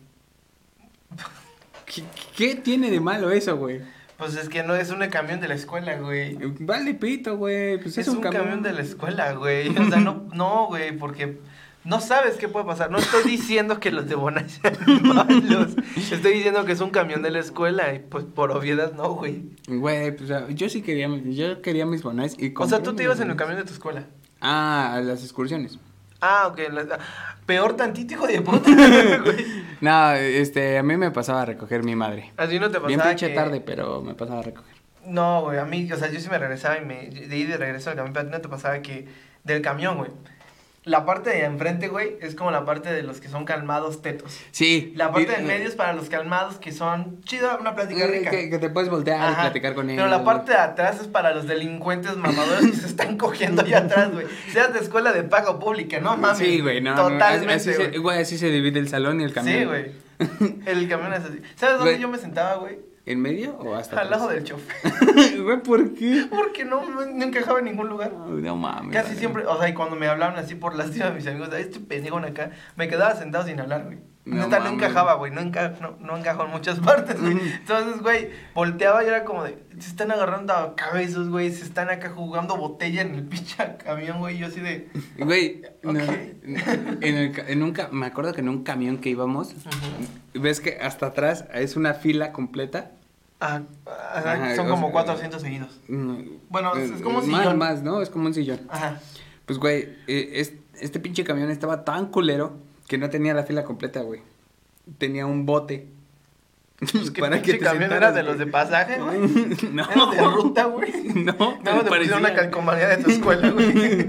¿Qué, qué tiene de malo eso, güey? Pues es que no es un camión de la escuela, güey. Vale pito, güey. Pues Es, un, camión. de la escuela, güey. O sea, no, no, güey, porque no sabes qué puede pasar. No estoy diciendo que los de Bonais sean malos. Estoy diciendo que es un camión de la escuela y pues por obviedad no, güey. Güey, pues yo sí quería, yo quería mis bonais y O sea, tú te ibas en el camión de tu escuela. Ah, a las excursiones. Ah, ok. peor tantito, hijo de puta. No, este, a mí me pasaba a recoger mi madre. A ti no te pasaba Bien pinche que- tarde, pero me pasaba a recoger. No, güey, a mí, o sea, yo sí me regresaba y me, de ir de regreso al camión, pero a ti no te pasaba que del camión, güey. La parte de enfrente, güey, es como la parte de los que son calmados tetos. Sí. La parte del medio es para los calmados que son chido, una plática eh, rica. Que, que te puedes voltear y platicar con ellos. Pero la parte de atrás es para los delincuentes mamadores que se están cogiendo allá atrás, güey. Seas de escuela de pago pública, no mames. Sí, güey, no. no, Totalmente, así, güey, así se divide el salón y el camión. Sí, güey. El camión es así. ¿Sabes dónde Güey. yo me sentaba, güey? ¿En medio o hasta Al lado atrás? del chofer. Güey, ¿por qué? Porque no, no encajaba en ningún lugar. No mames. Casi vale. siempre, o sea, y cuando me hablaban así por lástima mis amigos, "Ay, este pendejo acá, me quedaba sentado sin hablar, güey. No Neta, no encajaba, güey. No, enca no, no encajó en muchas partes, güey. Entonces, güey, volteaba y era como de. Se están agarrando a cabezos, güey. Se están acá jugando botella en el pinche camión, güey. Yo así de. Güey, no, en, el en un me acuerdo que en un camión que íbamos, ves que hasta atrás es una fila completa. Ah, ajá, Ajá, son como sea, 400 seguidos. Bueno, es- como un más, sillón. Más, ¿no? Es como un sillón. Ajá. Pues, güey, eh, es- este pinche camión estaba tan culero que no tenía la fila completa, güey. Tenía un bote. Pues que pinche camión era de los de pasaje, güey. No. Era de ruta, güey. No, No, te pusieron una parecía. calcomanía de tu escuela, güey.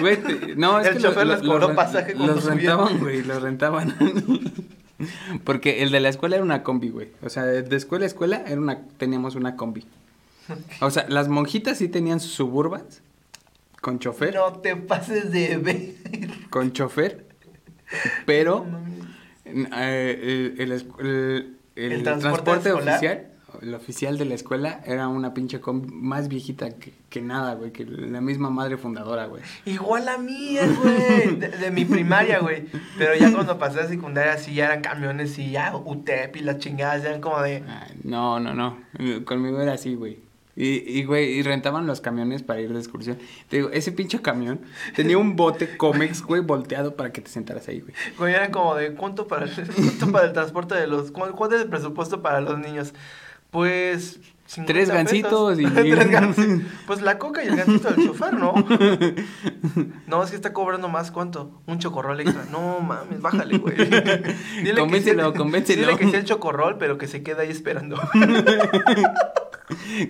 Güey, te- no, es El que chofer lo- les cobró los- pasaje Los rentaban, güey, los rentaban. Porque el de la escuela era una combi, güey. O sea, de escuela a escuela era una, teníamos una combi. O sea, las monjitas sí tenían sus suburbans con chofer, No te pases de ver. con chofer, pero eh, el, el, el- el ¿El transporte oficial, el oficial de la escuela era una pinche combi más viejita que, que nada, güey, que la misma madre fundadora, güey. Igual la mía, güey. De, de mi primaria, güey. Pero ya cuando pasé a secundaria, sí ya eran camiones y ya UTEP y las chingadas, ya eran como de. No, no, no. Conmigo era así, güey. Y, y, güey, y rentaban los camiones para ir de excursión. Digo, ese pinche camión tenía un bote Comex, güey, volteado para que te sentaras ahí, güey. Güey, como de. ¿Cuánto para el, cuánto para el transporte de los. cu- ¿Cuánto es el presupuesto para los niños? Pues. 50 Tres gancitos y- Tres gancitos. Pues la coca y el gancito del chofer, ¿no? No, es que está cobrando más, ¿cuánto? Un chocorrol extra. No mames, bájale, güey. Dile Convéncelo, que, convéncelo. Dile que sea el chocorrol, pero que se quede ahí esperando.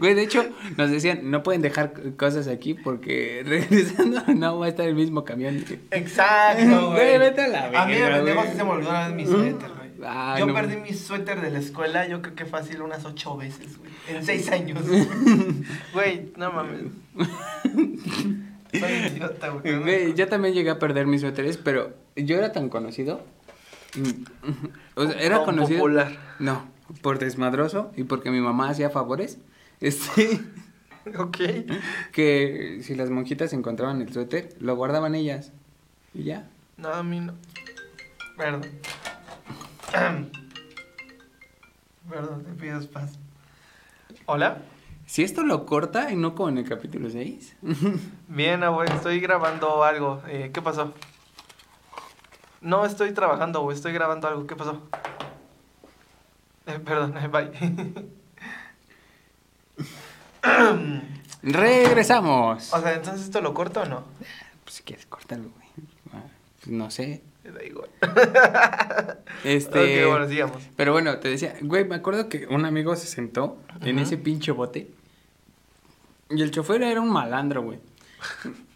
Güey, de hecho, nos decían, no pueden dejar cosas aquí porque regresando no va a estar el mismo camión. Exacto, güey. Güey, vete a la A mí de verga, pendejo güey. sí se me olvidó una vez mi suéter, Yo no. perdí mi suéter de la escuela, yo creo que fácil unas ocho veces, güey. En seis años. Güey, no mames. Soy idiota, güey. Güey, yo también llegué a perder mis suéteres, pero yo era tan conocido. mm, O sea, era Como conocido. popular. No, por desmadroso y porque mi mamá hacía favores. Este. Ok. que si las monjitas encontraban el suéter, lo guardaban ellas. Y ya. No, a mí no. Perdón. Perdón, te pido paz. ¿Hola? Si esto lo corta y no como en el capítulo 6. Bien, abuelo, estoy grabando algo. Eh, ¿Qué pasó? No estoy trabajando, güey, estoy grabando algo. ¿Qué pasó? Eh, perdón, eh, bye. Regresamos. o sea, entonces esto lo corto o no? Pues si quieres, córtalo, güey. Ah, pues no sé. Me da igual. Este. Ok, bueno, sigamos. Pero bueno, te decía, güey, me acuerdo que un amigo se sentó en ese pinche bote. Y el chofer era un malandro, güey.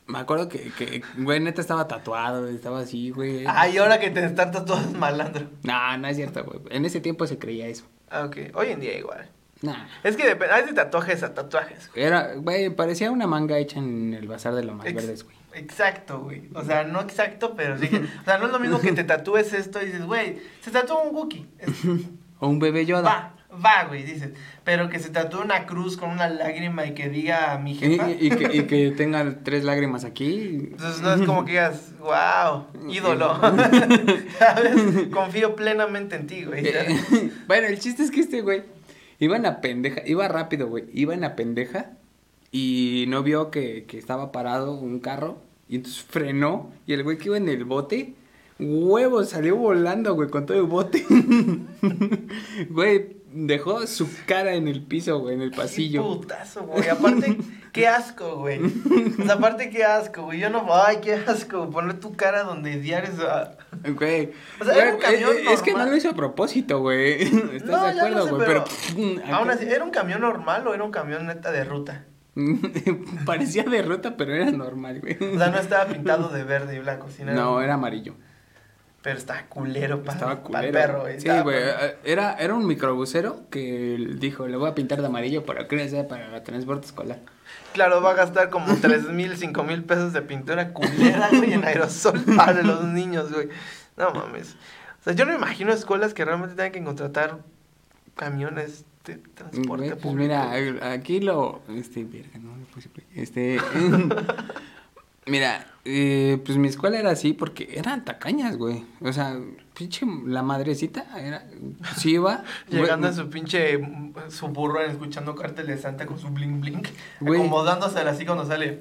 Me acuerdo que, que, güey, neta estaba tatuado, estaba así, güey. Ay, ahora que te están todos malandro. No, no es cierto, güey. En ese tiempo se creía eso. Ah, ok. Hoy en día igual. Nah. Es que depende, hay de tatuajes a tatuajes. Era, güey, parecía una manga hecha en el bazar de los más verdes, güey. Exacto, güey. O sea, no exacto, pero sí que. O sea, no es lo mismo que te tatúes esto y dices, güey, se tatúa un Wookiee. Es- O un bebé Yoda. Va, va, güey, dices. Pero que se tatúe una cruz con una lágrima y que diga mi jefa. y- y que, y que tenga tres lágrimas aquí. Entonces no es como que digas, wow, ídolo. ¿Sabes? Confío plenamente en ti, güey. Eh, bueno, el chiste es que este güey iba en la pendeja, iba rápido, güey, iba en la pendeja y no vio que, que estaba parado un carro y entonces frenó y el güey que iba en el bote, huevo, salió volando, güey, con todo el bote. güey, dejó su cara en el piso, güey, en el pasillo. Putazo, güey. Aparte, qué asco, güey. O sea, aparte, qué asco, güey. Yo no, ay, qué asco. Poner tu cara donde diario. ah. Güey, O sea, era un camión eh, es que no lo hizo a propósito, güey. ¿Estás No, de ya lo acuerdo, sé, güey? pero Pero, Aún así, ¿era un camión normal o era un camión neta de ruta? Parecía de ruta, pero era normal, güey. O sea, no estaba pintado de verde y blanco, sino No, era amarillo. Pero estaba culero para Estaba el culero. perro, güey. Sí, güey. eh, Era, era un microbusero que dijo, le voy a pintar de amarillo para que sea para transporte escolar. Claro, va a gastar como tres mil, cinco mil pesos de pintura culera, güey, en aerosol para los niños, güey. No mames. O sea, yo no imagino escuelas que realmente tengan que contratar camiones de transporte Güey, pues público. mira, aquí lo... Este, verga, no. Este... mira, Eh, pues mi escuela era así porque eran tacañas, güey. O sea, pinche la madrecita era. Sí iba. Llegando güey, en su pinche su burro escuchando cartel de Santa con su bling bling. Güey. Acomodándose así cuando sale.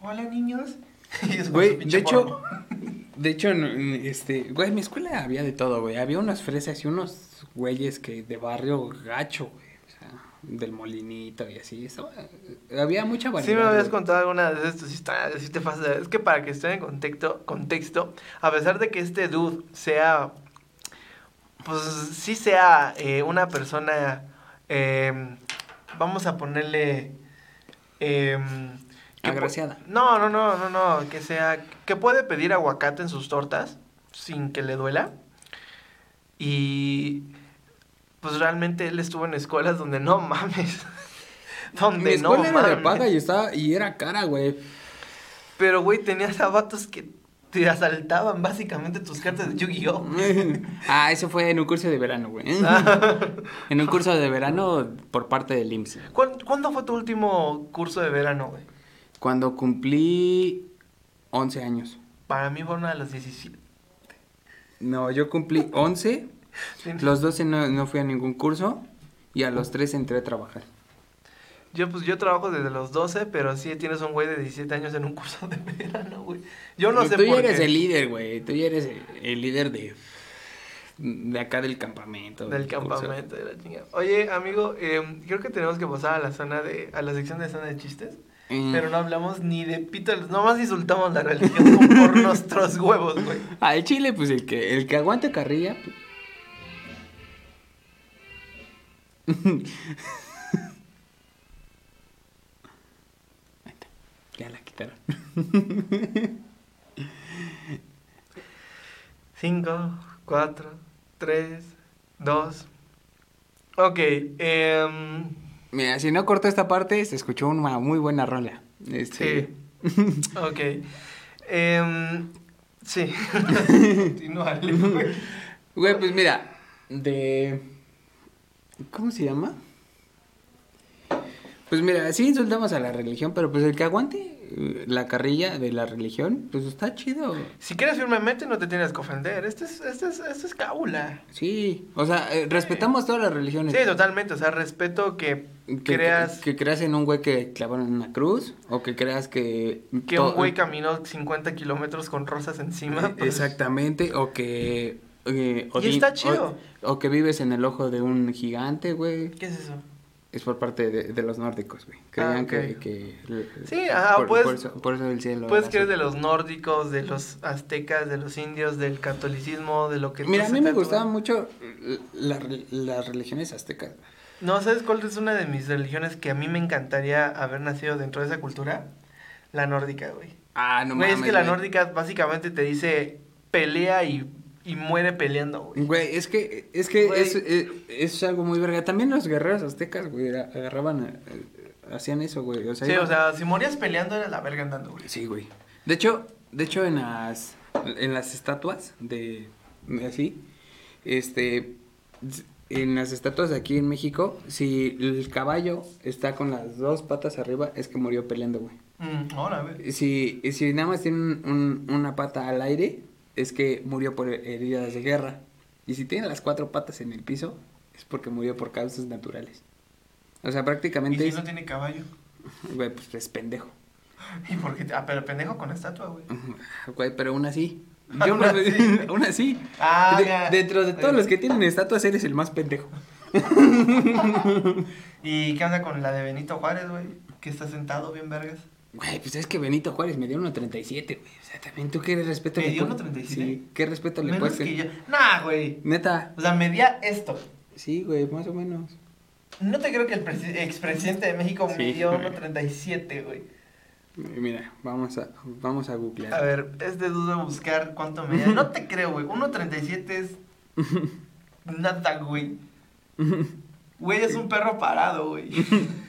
Hola niños. Y es con Güey, de hecho, de hecho, este, güey, en mi escuela había de todo, güey. Había unas fresas y unos güeyes que de barrio gacho, güey. O sea, del molinito y así. Eso, eh, había mucha variedad. Sí me habías güey. contado alguna de tus historias, te pasa. Es que para que esté en contexto, contexto, a pesar de que este dude sea, pues sí sea eh, una persona, eh, vamos a ponerle... eh, pu- Agraciada. No, no, no, no, no, que sea, que puede pedir aguacate en sus tortas sin que le duela. Y pues realmente él estuvo en escuelas donde no mames. donde Mi no escuela era de mames. paga y estaba, y era cara, güey. Pero, güey, tenías a vatos que te asaltaban básicamente tus cartas de Yu-Gi-Oh! ah, eso fue en un curso de verano, güey. en un curso de verano por parte del IMSS. ¿Cuán- ¿Cuándo fue tu último curso de verano, güey? Cuando cumplí 11 años. Para mí fueron a los 17. No, yo cumplí 11. Los 12 no, no fui a ningún curso. Y a los 13 entré a trabajar. Yo, pues, yo trabajo desde los 12, pero sí tienes un güey de 17 años en un curso de verano, güey. Yo no sé Tú ya por eres qué. el líder, güey. Tú ya eres el, el líder de. De acá del campamento. Del curso. campamento de la chingada. Oye, amigo, eh, creo que tenemos que pasar a la zona de... A la sección de zona de chistes. Mm. Pero no hablamos ni de pito, nomás insultamos la religión por nuestros huevos, güey. Al chile, pues el que, el que aguante carrilla. pues- ya la quitaron. Cinco, cuatro, tres, dos. Ok, em, Mira, si no corto esta parte, se escuchó una muy buena rola. Este, sí. ok. Em, sí. Continúale, güey. Güey, pues mira, de... ¿Cómo se llama? Pues mira, sí insultamos a la religión, pero pues el que aguante eh, la carrilla de la religión, pues está chido. Si quieres firmemente, no te tienes que ofender. Esto es, esto es, esto es cábula. Sí, o sea, eh, respetamos todas las religiones. Sí, totalmente. O sea, respeto que, que creas Que, creas en un güey que clavaron una cruz, o que creas que... que un güey caminó 50 kilómetros con rosas encima. Eh, pues, Exactamente, o que... eh, Y Odín- está chido. O, o que vives en el ojo de un gigante, güey. ¿Qué es eso? Es por parte de, de los nórdicos, güey. Creían Ah, ok. que, que... Sí, ajá, por, puedes- por eso, por eso el cielo... Puedes creer de los nórdicos, de los aztecas, de los indios, del catolicismo, de lo que Mira, a mí me gustaban mucho la- las religiones aztecas. No, ¿sabes cuál es una de mis religiones que a mí me encantaría haber nacido dentro de esa cultura? La nórdica, güey. Ah, no Güey, mames. es que la güey. nórdica básicamente te dice pelea y, y muere peleando, güey. Güey, es que, es que Güey. es, es, es algo muy verga. También los guerreros aztecas, güey, agarraban, eh, hacían eso, güey. O sea, Sí, o sea, si morías peleando era la verga andando, güey. Sí, güey. De hecho, de hecho en las, en las estatuas de, de así, este, en las estatuas de aquí en México, si el caballo está con las dos patas arriba, es que murió peleando, güey. Mm, ahora, güey. Si, si nada más tiene un- un- una pata al aire, es que murió por heridas de guerra. Y si tiene las cuatro patas en el piso, es porque murió por causas naturales. O sea, ¿Y prácticamente si es, no tiene caballo? güey, pues es pendejo. ¿Y por qué? Ah, pero pendejo con estatua, güey. Güey, pero aún así. Yo no, así. aún así. Ah, De- ya. dentro de todos los que tienen estatuas, eres el más pendejo. ¿Y qué onda con la de Benito Juárez, güey? Que está sentado bien vergas. Güey, pues es que Benito Juárez me dio 1.37, güey. O sea, también tú qué respeto ¿Me le dio puedes- 1.37? Sí, ¿qué respeto le Menos puedes que yo. Nah, güey. Neta. O sea, medía esto. Sí, güey, más o menos. No te creo que el presi- expresidente de México Sí, midió güey. 1.37, güey. Mira, vamos a, vamos a googlear. A ver, es de duda buscar cuánto medía. No te creo, güey. 1.37 es nada, güey. Güey, es un perro parado, güey.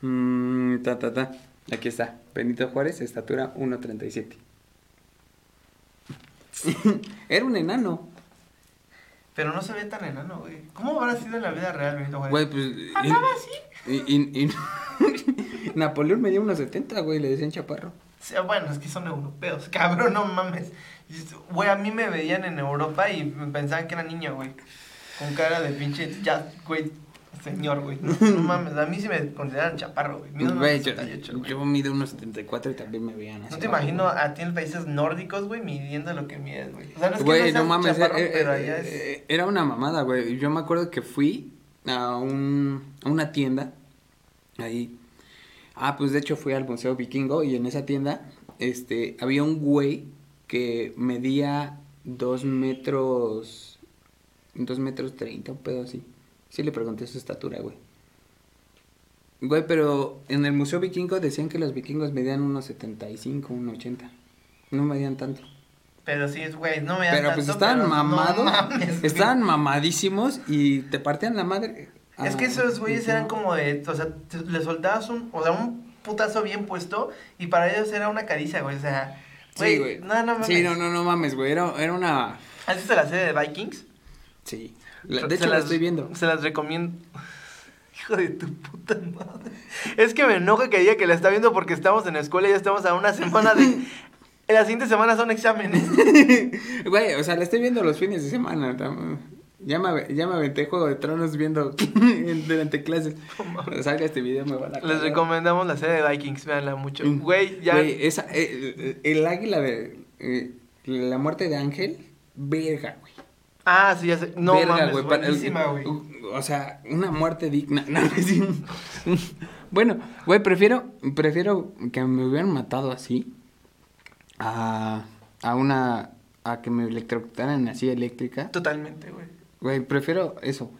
Mm, ta, ta, ta. Aquí está. Benito Juárez, estatura 1.37. Era un enano. Pero no se ve tan enano, güey. ¿Cómo habrá sido en la vida real, Benito Juárez? Güey, pues. Andaba así. Y, y- y- Napoleón medía unos 70, güey, le decían chaparro. Sí, bueno, es que son europeos, cabrón, no mames. Güey, a mí me veían en Europa y me pensaban que era niño, güey. Con cara de pinche, ya, güey, señor, güey. No, no mames, a mí sí me consideran chaparro, güey. Mido Güey, yo, 1.78, güey. yo mido unos 74 y también me veían así. No te imagino a ti en países nórdicos, güey, midiendo lo que mides, güey. O sea, no es que no, no mames, chaparro, eh, pero eh, allá es... eh, era una mamada, güey. Yo me acuerdo que fui a, un, a una tienda ahí. Ah, pues de hecho fui al Museo Vikingo y en esa tienda este, había un güey que medía dos metros, dos metros treinta, un pedo así. Sí le pregunté su estatura, güey. Güey, pero en el Museo Vikingo decían que los vikingos medían unos 75, unos 80. No medían tanto. Pero sí, es, güey, no me Pero pues estaban pero no mamados, mames, güey. estaban mamadísimos y te partían la madre. Es que Ah, esos güeyes no. eran como de, o sea, le soltabas un, o sea, un putazo bien puesto y para ellos era una caricia, güey, o sea, güey, Sí, güey. no, no mames. Sí, no, no, no mames, güey. Era, era una. ¿Has visto la serie de Vikings? Sí. La- Se de hecho, la las- estoy viendo. Se las recomiendo. Hijo de tu puta madre. Es que me enoja que diga que la está viendo porque estamos en la escuela y ya estamos a una semana de... En la siguiente semana son exámenes. Güey, o sea, la estoy viendo los fines de semana. Ya me, ya me aventé Juego de Tronos viendo durante clases. Cuando salga este video me van a Les recomendamos la serie de Vikings, véanla mucho. Mm. Güey, ya... Güey, esa, eh, el águila de. eh, la muerte de Ángel, verga, güey. Ah, sí, ya sé. No Verga, mames, güey, para- buenísima, güey. O sea, una muerte digna. No, bueno, güey, prefiero, prefiero que me hubieran matado así a, a una. a que me electrocutaran así eléctrica. Totalmente, güey. Güey, prefiero eso.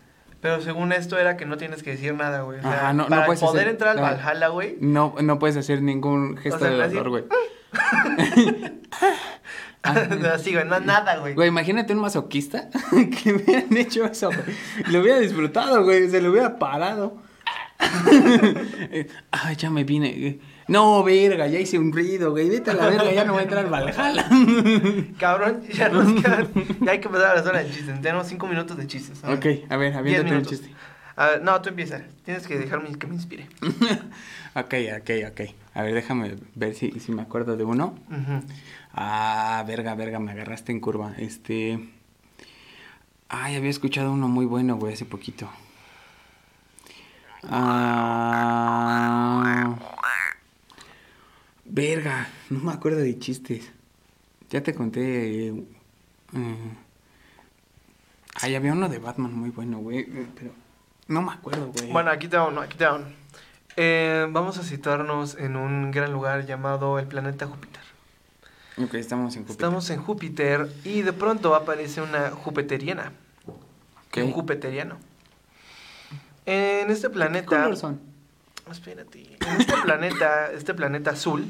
Pero según esto era que no tienes que decir nada, güey. O sea, Ajá, no- no para puedes poder hacer- entrar al no. Valhalla, güey. No, no puedes hacer ningún gesto O sea, de así- dolor, güey. Así, güey, no nada, güey. Güey, imagínate un masoquista que me hubieran hecho eso, güey. Lo hubiera disfrutado, güey. Se lo hubiera parado. Ay, ya me vine. No, verga, ya hice un ruido, güey. Vete a la verga, ya no voy a entrar al Valhalla. Cabrón, ya nos quedan. Ya hay que pasar a la zona de chistes. Tenemos cinco minutos de chistes. ok, a ver, aviéntate un chiste. A ver, no, tú empieza. Tienes que dejarme que me inspire. Ok, ok, ok. A ver, déjame ver si, si me acuerdo de uno. Ah, verga, verga, me agarraste en curva. Este. Ay, había escuchado uno muy bueno, güey, hace poquito. Ah. Verga, no me acuerdo de chistes. Ya te conté. eh, eh, ay, había uno de Batman muy bueno, güey. eh, Pero no me acuerdo, güey. Bueno, aquí te va uno, aquí uno. Eh, vamos a situarnos en un gran lugar llamado el planeta Júpiter. Ok, estamos en Júpiter. Estamos en Júpiter y de pronto aparece una jupiteriana. Ok. Un jupiteriano. En este ¿Qué planeta. color son? Espérate. En este planeta, este planeta azul,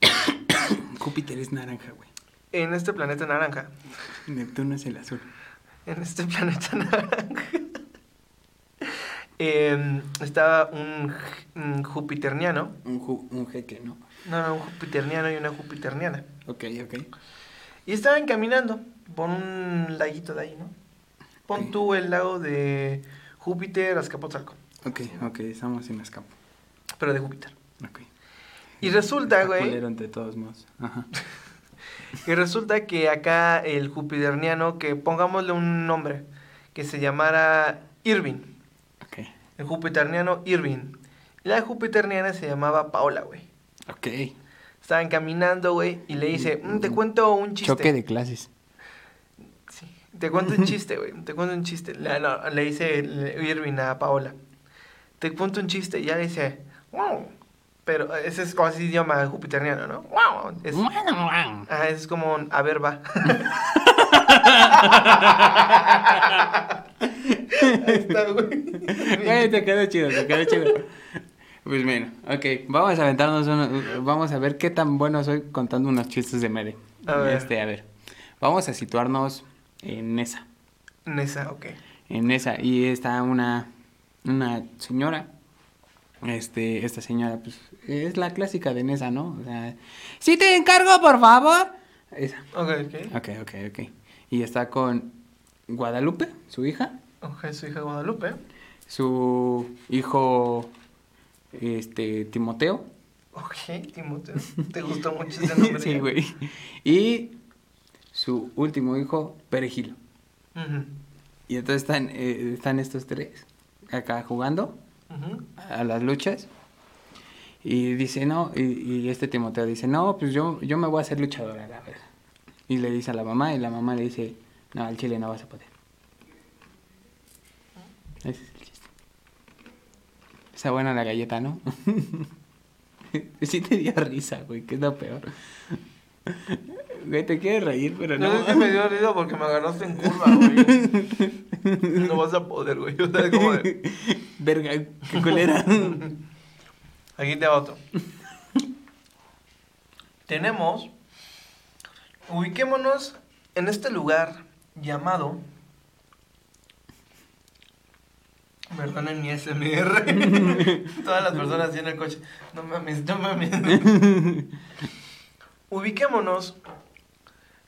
Júpiter es naranja, güey. en este planeta naranja, Neptuno es el azul. en este planeta naranja, em, estaba un, jupiterniano, Un, ju- un jeque, ¿no? no, no, un jupiterniano y una jupiterniana. Ok, ok. Y estaban caminando por un laguito de ahí, ¿no? Pon tú el lago de Júpiter, Azcapotzalco, Ok, ok, estamos en escapo. pero de Júpiter. Ok. Y resulta, güey, entre todos modos. Ajá. Y resulta que acá el jupiterniano, que pongámosle un nombre, que se llamara Irving. El jupiterniano Irving. La jupiterniana se llamaba Paola, güey. Ok. Estaban caminando, güey, y le dice, "Mm, te cuento un chiste. Choque de clases. Sí, te cuento un chiste, güey. Te cuento un chiste. Le, no, le dice Irving a Paola. Te cuento un chiste. Y ya le dice, wow. Pero ese es como así idioma jupiterniano, ¿no? Wow. Es, ajá, es como, un, a ver, va. Ahí está, güey. Güey, te quedó chido, te quedó chido. Pues bueno, ok, vamos a aventarnos uno, vamos a ver qué tan bueno soy contando unos chistes de Mere. A ver. Este, a ver. Vamos a situarnos en esa, Nesa, ok. en esa y está una una señora este esta señora pues es la clásica de Nesa, ¿no? O sea, "Sí te encargo, por favor." Esa. Ok, ok. Ok, ok, ok. Y está con Guadalupe, su hija, Su hija Guadalupe. su hijo este Timoteo Ok, Timoteo. ¿Te gustó mucho ese nombre? sí, güey. Y su último hijo, Perejil. Y entonces están, eh, están estos tres acá jugando a las luchas. Y dice, no, y, y este Timoteo dice, no, pues yo, yo me voy a hacer luchadora, la verdad. Y le dice a la mamá, y la mamá le dice, no, al chile no vas a poder. Ese es el chiste. Está buena la galleta, ¿no? sí te dio risa, güey, que es lo peor. Güey, te quieres reír, pero No, no. es que me dio risa porque me agarraste en curva, güey. No vas a poder, güey. O sea, como de... Verga, qué culera. Aquí te va otro. Tenemos. Ubiquémonos en este lugar llamado. Perdonen mi SMR. Todas las personas en el coche. No mames, no mames. Ubiquémonos.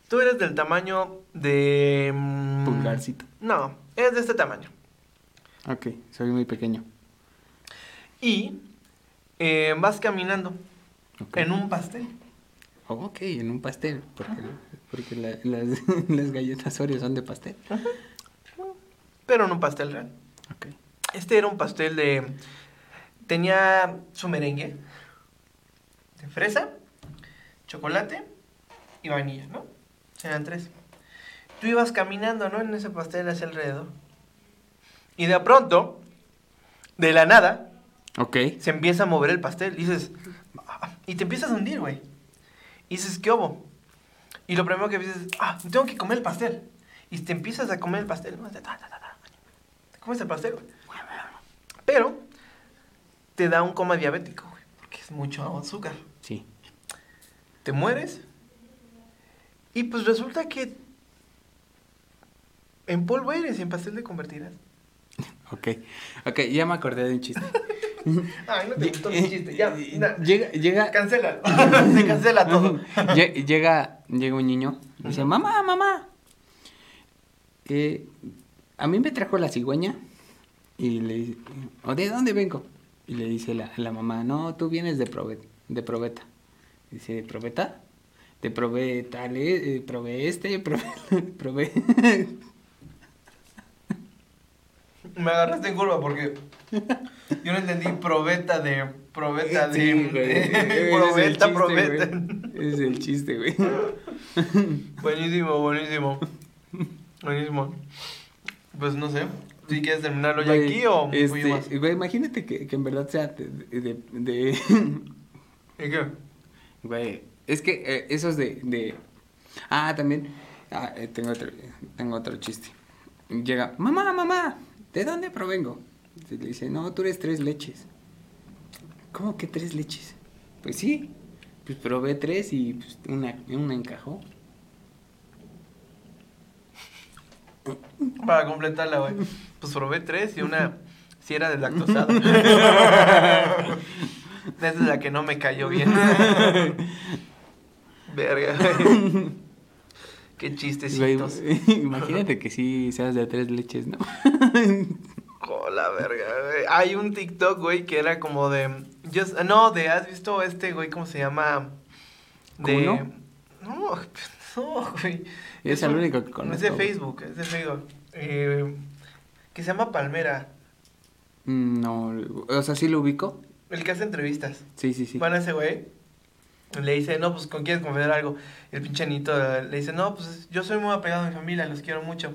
Tú eres del tamaño de. mm, Pulgarcito. No, es de este tamaño. Ok, soy muy pequeño. Y eh, vas caminando en un pastel. Ok, en un pastel, porque, porque la- las, las galletas Oreo son de pastel. Pero en un pastel real. Ok. Este era un pastel de. Tenía su merengue de fresa, chocolate y vainilla, ¿no? Eran tres. Tú ibas caminando, ¿no? En ese pastel hacia alrededor. Y de pronto, de la nada, Ok. se empieza a mover el pastel. Y dices. "Ah", Y te empiezas a hundir, güey. Y dices, ¿qué hubo? Y lo primero que dices, ah, tengo que comer el pastel. Y te empiezas a comer el pastel. Te comes el pastel, güey. Pero te da un coma diabético, güey. Porque es mucho azúcar. Sí. Te mueres. Y pues resulta que en polvo eres y en pastel te convertirás. Ok. Ok, ya me acordé de un chiste. Ay, no te gustó mi chiste. Ya, na- Llega, llega, cancela. Se cancela todo. Lle- llega, llega un niño y dice, mamá, mamá, eh, a mí me trajo la cigüeña y le dice, ¿o de dónde vengo? Y le dice la, la mamá, no, tú vienes de, Prove- de Probeta. Dice, ¿de Probeta? De Probeta, le, eh, probé este, probé, probé. Me agarraste en curva porque yo no entendí probeta de probeta de, Sí, güey. de- probeta, chiste, probeta. güey. Es el chiste, güey. Buenísimo, buenísimo. Buenísimo. Pues no sé. Si quieres terminarlo ya aquí o este, fui más. güey, imagínate que, que en verdad sea de, de, de- ¿Y qué? Güey, es que eh, esos de, de... Ah, también... Ah, eh, tengo, otro, tengo otro chiste. Llega, mamá, mamá, ¿de dónde provengo? Y le dice, no, tú eres tres leches. ¿Cómo que tres leches? Pues sí, pues probé tres y pues, una, una encajó. Para completarla, güey. Pues probé tres y una si era deslactosada. Esa es la que no me cayó bien. Verga, güey. Qué chistecitos. imagínate que sí seas de tres leches, ¿no? Hola, verga, güey. Hay un TikTok, güey, que era como de. Just- no, de. ¿Has visto este, güey, cómo se llama? De. No, güey. Es el único que conozco, Es de. Facebook, es de Facebook. Eh, que se llama Palmera. Mm, No, o sea, sí lo ubico. El que hace entrevistas. Sí, sí, sí. Bueno, ese güey le dice, no, pues con quieres confesar algo. Y el pinche Anito le dice, no, pues yo soy muy apegado a mi familia, los quiero mucho.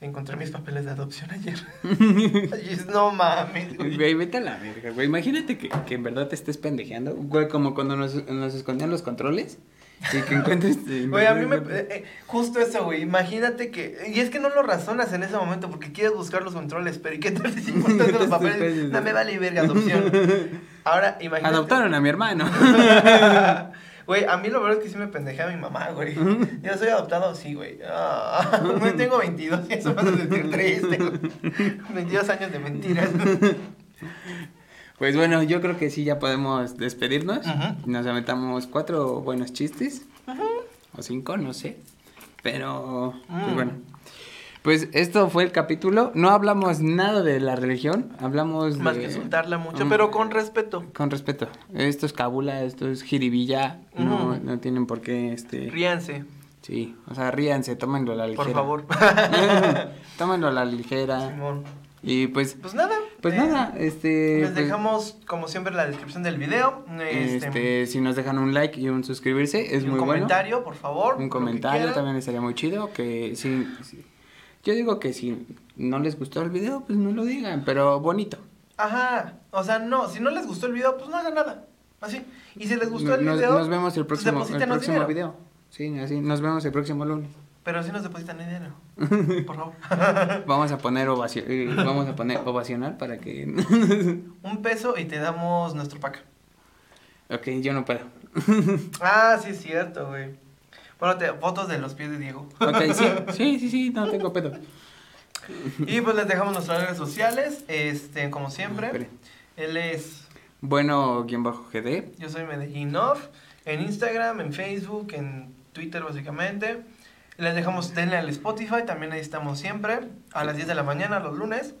Encontré mis papeles de adopción ayer. no mames, güey. Güey, vete a la verga, güey. Imagínate que, que en verdad te estés pendejeando. Güey, como cuando nos, nos escondían los controles. Y que encuentres. Güey, a mí me... eh, eh, justo eso, güey. Imagínate que... Y es que no lo razonas en ese momento porque quieres buscar los controles, pero ¿y qué tal si encuentras los papeles? No me vale verga, adopción. Ahora, imagínate... Adoptaron a mi hermano. Güey, a mí lo verdad es que sí me pendejé a mi mamá, güey. Yo soy adoptado, sí, güey. Ah, no tengo 22 y eso vas a sentir triste. güey. 22 años de mentiras. Pues bueno, yo creo que sí ya podemos despedirnos. Nos aventamos cuatro buenos chistes. O cinco, no sé. Pero, pues Mm. bueno. Pues esto fue el capítulo. No hablamos nada de la religión, hablamos Más de... que insultarla mucho, pero con respeto. Con respeto. Esto es cabula, esto es jiribilla. No, no tienen por qué, este... Ríanse, Sí, o sea, ríanse, tómenlo a la ligera. por favor. tómenlo a la ligera. Simón. Y pues, Pues nada. Pues eh, nada, este... Les pues, dejamos, como siempre, la descripción del video. Este, Este, si nos dejan un like y un suscribirse, es y un muy bueno. comentario, por favor. Un comentario también estaría muy chido. Que si, si- yo digo que si no les gustó el video, pues no lo digan, pero bonito. Ajá. O sea, no, si no les gustó el video, pues no hagan nada. Así. Y si les gustó el nos, video, nos vemos el pues próximo, el próximo video. Sí, así, nos vemos el próximo lunes. Pero si nos depositan dinero. Por favor. Vamos a poner ovacio- eh, vamos a poner ovacional para que Un peso y te damos nuestro pack. Ok, yo no puedo. Ah, sí es cierto, güey. Bueno, te, fotos de los pies de Diego. Ok, sí, sí, sí, sí, no tengo pedo. Y pues les dejamos nuestras redes sociales, este, como siempre. Él es, Bueno, guion bajo GD. yo soy Medellín Off, en Instagram, en Facebook, en Twitter básicamente. Les dejamos, denle al Spotify, también ahí estamos siempre, a las 10 de la mañana los lunes,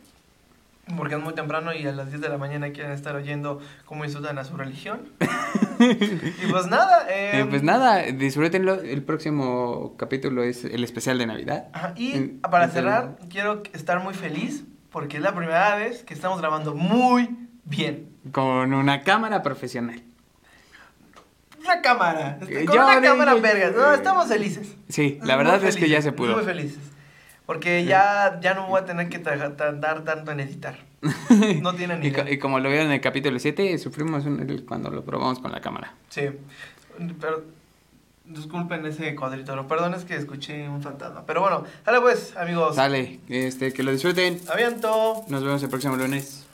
porque es muy temprano y a las 10 de la mañana quieren estar oyendo cómo insultan a su religión. y pues nada, Eh, eh, pues nada, disfrútenlo. El próximo capítulo es el especial de Navidad. Ajá, y En- para en- cerrar, quiero estar muy feliz porque es la primera vez que estamos grabando muy bien. Con una cámara profesional. Una cámara, Eh, con yo una cámara vergas. No, estamos felices. Sí, la verdad es que ya se pudo. Muy felices. Porque ya, ya no voy a tener que tardar tanto en editar. No tienen ni Y, co- idea. y como lo vieron en el capítulo 7, sufrimos un- cuando lo probamos con la cámara. Sí. Pero disculpen ese cuadrito. Lo perdón es que escuché un fantasma. Pero bueno, dale pues, amigos. Sale, este, que lo disfruten. Aviento. Nos vemos el próximo lunes.